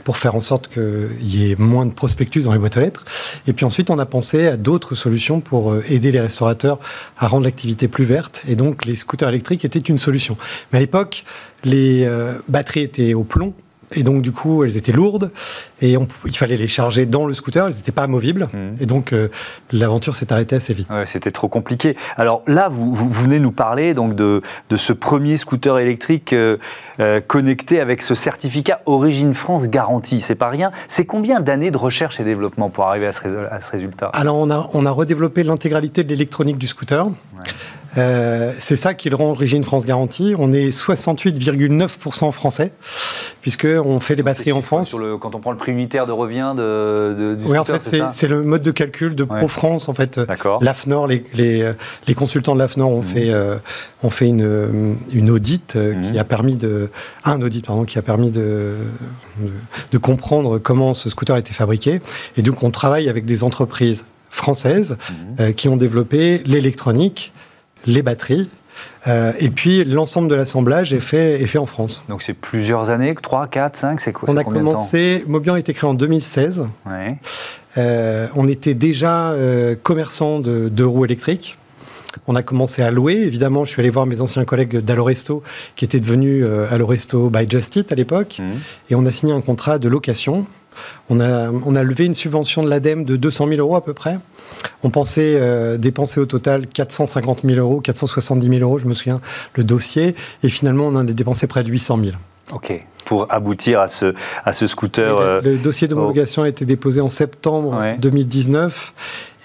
pour faire en sorte qu'il y ait moins de prospectus dans les boîtes aux lettres. Et puis ensuite, on a pensé à d'autres solutions pour aider les restaurateurs à rendre l'activité plus verte. Et donc, les scooters électriques étaient une solution. Mais à l'époque, les batteries étaient au plomb et donc, du coup, elles étaient lourdes et il fallait les charger dans le scooter. Elles n'étaient pas amovibles. Mmh. Et donc, euh, l'aventure s'est arrêtée assez vite. c'était trop compliqué. Alors là, vous, vous, venez nous parler donc de, de ce premier scooter électrique euh, euh, connecté avec ce certificat Origine France garantie. C'est pas rien. C'est combien d'années de recherche et développement pour arriver à ce, à ce résultat? Alors, on a, on a redéveloppé l'intégralité de l'électronique du scooter. Euh, c'est ça qui le rend Origine France Garantie. On est 68,9% français, puisqu'on fait les batteries en France. quand on prend le prix unitaire de revient de, Oui, en fait, c'est le mode de calcul de ProFrance. En fait, l'AFNOR, les, les, consultants de l'AFNOR ont, mmh. fait, euh, ont fait une, une audit euh, qui mmh. a permis de. Un audit, pardon, qui a permis de, de, comprendre comment ce scooter a été fabriqué. Et donc, on travaille avec des entreprises françaises mmh. qui ont développé l'électronique les batteries. Euh, et puis l'ensemble de l'assemblage est fait, est fait en France. Donc c'est plusieurs années, 3, 4, 5, c'est quoi On a commencé, Mobian a été créé en 2016. Euh, on était déjà euh, commerçant de, roues électriques. On a commencé à louer. Évidemment, je suis allé voir mes anciens collègues d'Aloresto qui étaient devenus Aloresto by Justit à l'époque. Mmh. Et on a signé un contrat de location. On a, on a levé une subvention de l'ADEME de 200 000 euros à peu près. On pensait euh, dépenser au total 450 000 euros, 470 000 euros, je me souviens, le dossier. Et finalement, on en a dépensé près de 800 000. OK. Pour aboutir à ce, à ce scooter. le, dossier d'homologation a été déposé en septembre 2019.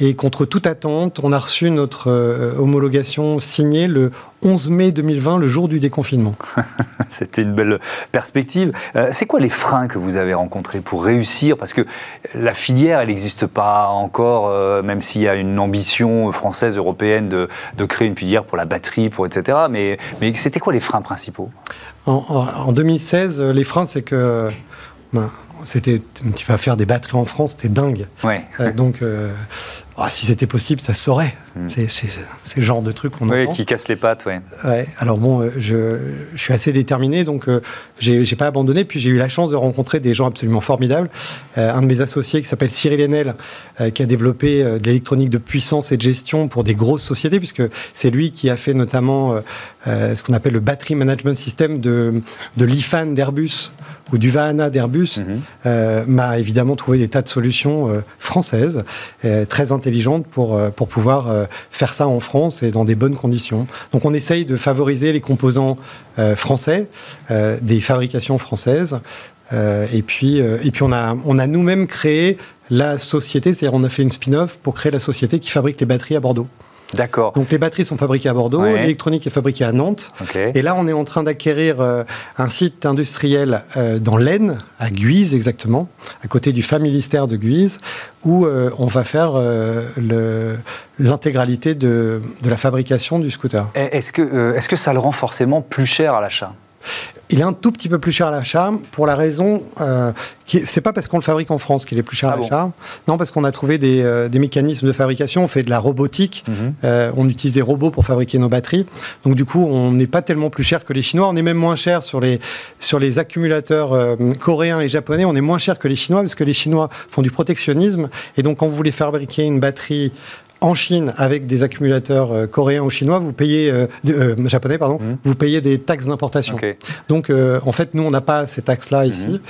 Et contre toute attente, on a reçu notre euh, homologation signée le 11 mai 2020, le jour du déconfinement. C'était une belle perspective. Euh, c'est quoi les freins que vous avez rencontrés pour réussir? Parce que la filière, elle n'existe pas encore, euh, même s'il y a une ambition française, européenne de, de, créer une filière pour la batterie, pour etc. Mais, mais c'était quoi les freins principaux? En, en, 2016, les freins, c'est que... Ben, c'était, tu vas faire des batteries en France, c'était dingue. Ouais. donc, ah, si c'était possible, ça se saurait. Hmm. C'est le genre de truc qu'on Oui, qui casse les pattes, ouais. ouais. Alors bon, euh, je, je, suis assez déterminé, donc euh, j'ai pas abandonné. Puis j'ai eu la chance de rencontrer des gens absolument formidables. Euh, un de mes associés qui s'appelle Cyril Enel, qui a développé de l'électronique de puissance et de gestion pour des grosses sociétés, puisque c'est lui qui a fait notamment ce qu'on appelle le Battery Management System de, de l'IFAN d'Airbus ou du Vahana d'Airbus, mhm. m'a évidemment trouvé des tas de solutions françaises, très intéressantes intelligente pour, euh, pour pouvoir euh, faire ça en France et dans des bonnes conditions. Donc on essaye de favoriser les composants euh, français, des fabrications françaises. et puis, et puis on a, on a nous-mêmes créé la société, c'est-à-dire on a fait une spin-off pour créer la société qui fabrique les batteries à Bordeaux. D'accord. Donc les batteries sont fabriquées à Bordeaux, l'électronique est fabriquée à Nantes. Et là, on est en train d'acquérir euh, un site industriel euh, dans l'Aisne, à Guise exactement, à côté du Familistère de Guise, où euh, on va faire l'intégralité de, de, la fabrication du scooter. Est-ce que, est -ce que ça le rend forcément plus cher à l'achat? Il est un tout petit peu plus cher à l'achat pour la raison, euh, c'est pas parce qu'on le fabrique en France qu'il est plus cher à ah l'achat. non, parce qu'on a trouvé des, euh, des, mécanismes de fabrication. On fait de la robotique. Mhm. euh, on utilise des robots pour fabriquer nos batteries. Donc du coup, on n'est pas tellement plus cher que les Chinois. On est même moins cher sur les sur les accumulateurs euh, coréens et japonais. On est moins cher que les Chinois parce que les Chinois font du protectionnisme. Et donc, quand vous voulez fabriquer une batterie en Chine avec des accumulateurs euh, coréens ou chinois, vous payez euh, euh, japonais pardon, mmh. vous payez des taxes d'importation. Donc en fait nous on n'a pas ces taxes là mmh. ici.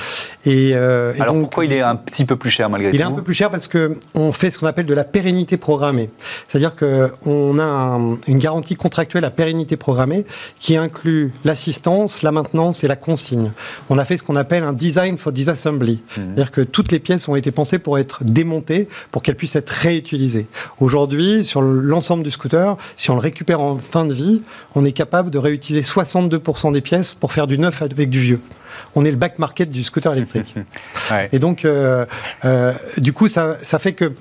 Et, alors pourquoi il est un petit peu plus cher malgré tout Il est un peu plus cher parce que on fait ce qu'on appelle de la pérennité programmée. C'est-à-dire que on a une garantie contractuelle à pérennité programmée qui inclut l'assistance, la maintenance et la consigne. On a fait ce qu'on appelle un design for disassembly, mmh. c'est-à-dire que toutes les pièces ont été pensées pour être démontées pour qu'elles puissent être réutilisées. Aujourd'hui Aujourd'hui, sur l'ensemble du scooter, si on le récupère en fin de vie, on est capable de réutiliser 62% des pièces pour faire du neuf avec du vieux on est le back market du scooter électrique. Et donc, euh, euh, du coup, ça, fait que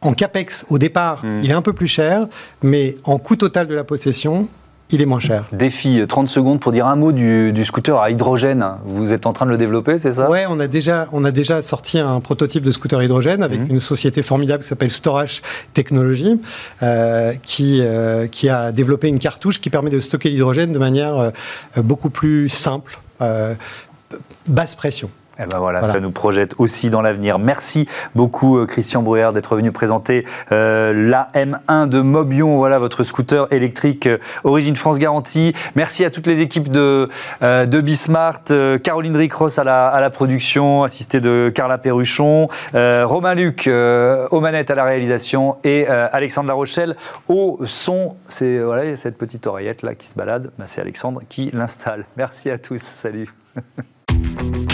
en capex, au départ, hmm. il est un peu plus cher, mais en coût total de la possession, il est moins cher. Défi, 30 secondes pour dire un mot du, scooter à hydrogène. Vous êtes en train de le développer, c'est ça? Oui, on, a déjà, on a déjà sorti un prototype de scooter hydrogène avec mhm. une société formidable qui s'appelle Storage Technology, euh, qui, euh, qui a développé une cartouche qui permet de stocker l'hydrogène de manière euh, beaucoup plus simple, basse pression. Et eh ben voilà, ça nous projette aussi dans l'avenir. Merci beaucoup euh, Christian Brouillard d'être venu présenter euh, la M1 de Mobion, voilà votre scooter électrique euh, Origine France Garantie. Merci à toutes les équipes de, de Bismart, Caroline Ricross à la, à la production, assistée de Carla Perruchon, Romain Luc aux manettes à la réalisation et Alexandre Larochelle au son. C'est voilà, cette petite oreillette là qui se balade, ben, c'est Alexandre qui l'installe. Merci à tous, salut.